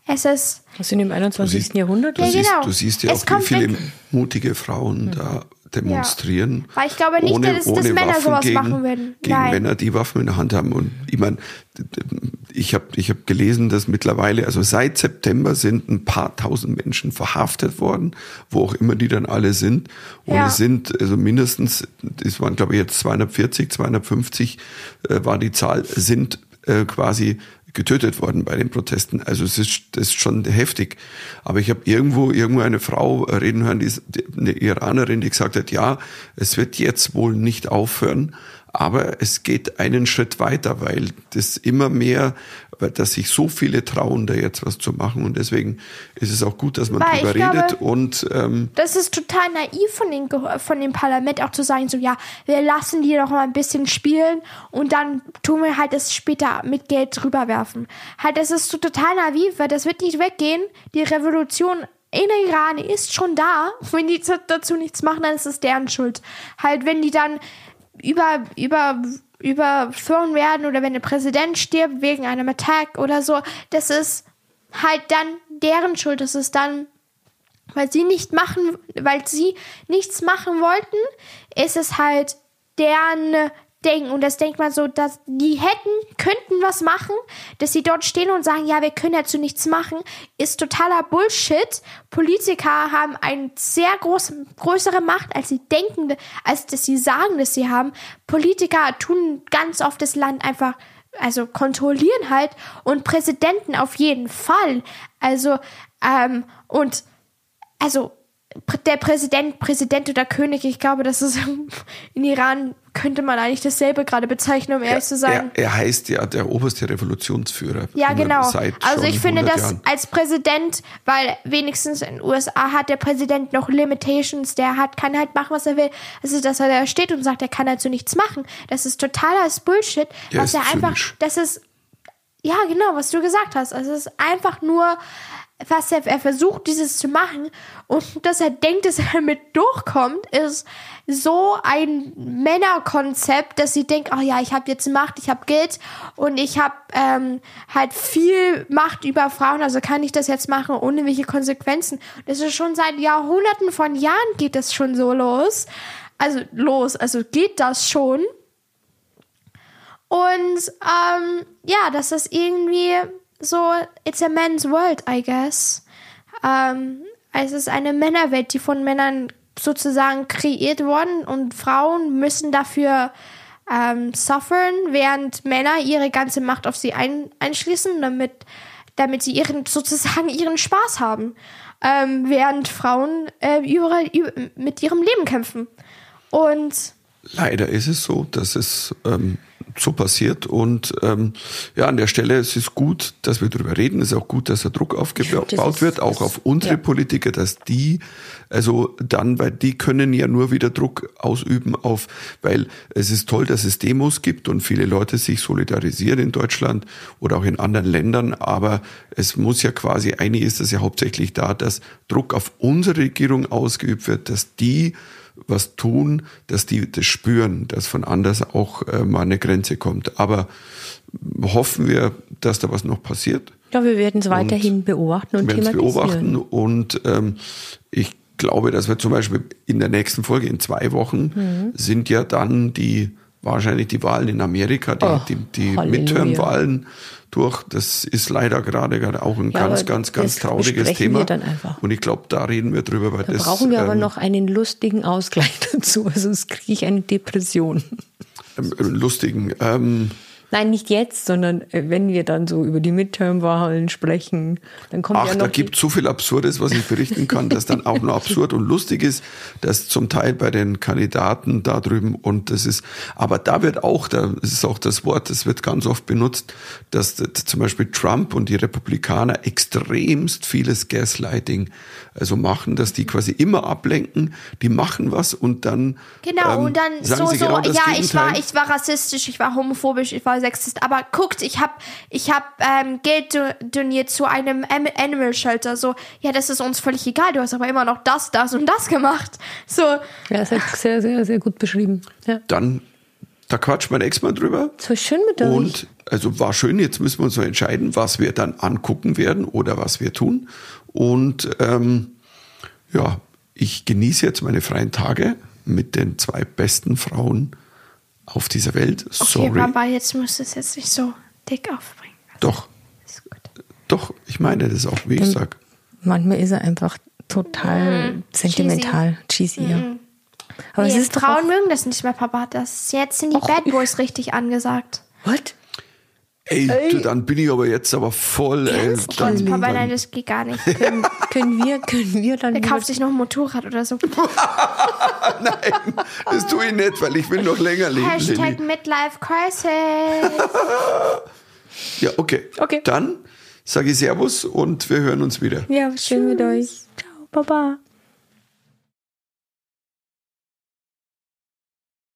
Es ist, Das sind im 21. Jahrhundert. Du, Ja, siehst, genau. du siehst ja Es auch, wie viele weg- mutige Frauen da demonstrieren. Weil ich glaube nicht, dass- dass Männer Waffen sowas gegen, machen würden. Gegen Nein. Männer, die Waffen in der Hand haben. Und ich meine, ich habe ich hab gelesen, dass mittlerweile, also seit September sind ein paar tausend Menschen verhaftet worden, wo auch immer die dann alle sind. Und Ja. es sind also mindestens, das waren glaube ich jetzt 240, 250 äh, war die Zahl, sind äh, quasi getötet worden bei den Protesten. Also es ist, das ist schon heftig. Aber ich habe irgendwo irgendwo eine Frau reden hören, die eine Iranerin, die gesagt hat, ja, es wird jetzt wohl nicht aufhören, aber es geht einen Schritt weiter, weil das immer mehr, weil dass sich so viele trauen, da jetzt was zu machen. Und deswegen ist es auch gut, dass man Weil drüber glaube- redet und ähm, Das ist total naiv von, den, von dem Parlament auch zu sagen, so ja, wir lassen die doch mal ein bisschen spielen und dann tun wir halt das später mit Geld drüber werfen. Halt, das ist so total naiv, weil das wird nicht weggehen. Die Revolution in Iran ist schon da. Wenn die dazu nichts machen, dann ist es deren Schuld. Halt, wenn die dann über, über, überführen werden oder wenn der Präsident stirbt wegen einem Attack oder so, das ist halt dann deren Schuld. Das ist dann weil sie nicht machen, weil sie nichts machen wollten, ist es halt deren Ding. Und das denkt man so, dass die hätten, könnten was machen, dass sie dort stehen und sagen, ja, wir können dazu nichts machen, ist totaler Bullshit. Politiker haben eine sehr große, größere Macht, als sie denken, als dass sie sagen, dass sie haben. Politiker tun ganz oft das Land einfach also kontrollieren halt und Präsidenten auf jeden Fall. Also, ähm, und also der Präsident, Präsident oder König, ich glaube, das ist in Iran könnte man eigentlich dasselbe gerade bezeichnen, um ehrlich zu sein. er, er heißt ja der oberste Revolutionsführer. Ja, genau. Also ich finde 100 das Jahren. als Präsident, weil wenigstens in den USA hat der Präsident noch Limitations, der hat, kann halt machen, was er will. Also, dass er da steht und sagt, er kann dazu nichts machen. Das ist totaler Bullshit, Der was ist er einfach, zynisch. das ist, ja, genau, was du gesagt hast. Also, es ist einfach nur, was er, er versucht, dieses zu machen und dass er denkt, dass er damit durchkommt, ist so ein Männerkonzept, dass sie denkt, oh ja, ich habe jetzt Macht, ich habe Geld und ich habe ähm, halt viel Macht über Frauen, also kann ich das jetzt machen ohne welche Konsequenzen. Das ist schon seit Jahrhunderten von Jahren geht das schon so los. Also los, also geht das schon. Und ähm, ja, das ist irgendwie so, it's a man's world, I guess. Ähm, es ist eine Männerwelt, die von Männern sozusagen kreiert worden und Frauen müssen dafür ähm, suffern, während Männer ihre ganze Macht auf sie ein, einschließen, damit, damit sie ihren sozusagen ihren Spaß haben, ähm, während Frauen äh, über, über, mit ihrem Leben kämpfen. Und Leider ist es so, dass es ähm, so passiert. Und ähm, ja, an der Stelle es ist gut, dass wir darüber reden. Es ist auch gut, dass der Druck aufgebaut Das ist- wird, auch das- auf unsere ja. Politiker, dass die, also dann, weil die können ja nur wieder Druck ausüben auf, weil es ist toll, dass es Demos gibt und viele Leute sich solidarisieren in Deutschland oder auch in anderen Ländern, aber es muss ja quasi, eigentlich ist es ja hauptsächlich da, dass Druck auf unsere Regierung ausgeübt wird, dass die was tun, dass die das spüren, dass von anders auch äh, mal eine Grenze kommt. Aber hoffen wir, dass da was noch passiert. Ja, wir werden es weiterhin beobachten und Wir werden es thematisieren. beobachten und ähm, ich glaube, dass wir zum Beispiel in der nächsten Folge in zwei Wochen Mhm. sind ja dann die wahrscheinlich die Wahlen in Amerika, die, Oh, die, die. Midterm-Wahlen durch. Das ist leider gerade auch ein Ja, ganz, aber ganz, ganz trauriges Thema. Und ich glaube, da reden wir drüber, weil Da das brauchen wir aber ähm, noch einen lustigen Ausgleich dazu, also sonst kriege ich eine Depression. ähm, lustigen. Ähm, Nein, nicht jetzt, sondern äh, wenn wir dann so über die Midterm-Wahlen sprechen, dann kommt Ach, ja noch da gibt so viel Absurdes, was ich berichten kann, dass dann auch noch absurd und lustig ist, dass zum Teil bei den Kandidaten da drüben und das ist, aber da wird auch, da ist auch das Wort, das wird ganz oft benutzt, dass zum Beispiel Trump und die Republikaner extremst vieles Gaslighting also machen, dass die quasi immer ablenken, die machen was und dann Genau, ähm, und dann sagen so, sie so, genau das ja, ich war, ich war rassistisch, ich war homophobisch, ich war sexist, aber guckt, ich hab, ich hab ähm, Geld do doniert zu einem Animal Shelter, so, ja, das ist uns völlig egal, du hast aber immer noch das, das und das gemacht, so, Ja, das hat sehr, sehr, sehr gut beschrieben. Ja. dann, da quatscht extra mal drüber. So schön mit euch. Und also war schön, jetzt müssen wir uns so entscheiden, was wir dann angucken werden oder was wir tun. Und ähm, ja, ich genieße jetzt meine freien Tage mit den zwei besten Frauen auf dieser Welt. Okay, Sorry. Papa, jetzt musst du es jetzt nicht so dick aufbringen. Doch, Ist gut. doch, ich meine das auch, wie ich Dann- sag. Manchmal ist er einfach total sentimental, cheesy, ja. Aber es Nee, ist doch Frauen mögen das nicht mehr, Papa. Das, jetzt sind die Bad Boys richtig angesagt. What? Ey, du, dann bin ich aber jetzt aber voll, ey. Oh Dann, Papa, dann, nein, das geht gar nicht. Können, können wir, können wir dann Er kauft sich noch ein Motorrad oder so. nein, das tue ich nicht, weil ich will noch länger leben, Hashtag Lilly. Midlife Crisis. Ja, okay. Okay. Dann sage ich Servus und wir hören uns wieder. Ja, schön mit euch. Ciao, Baba.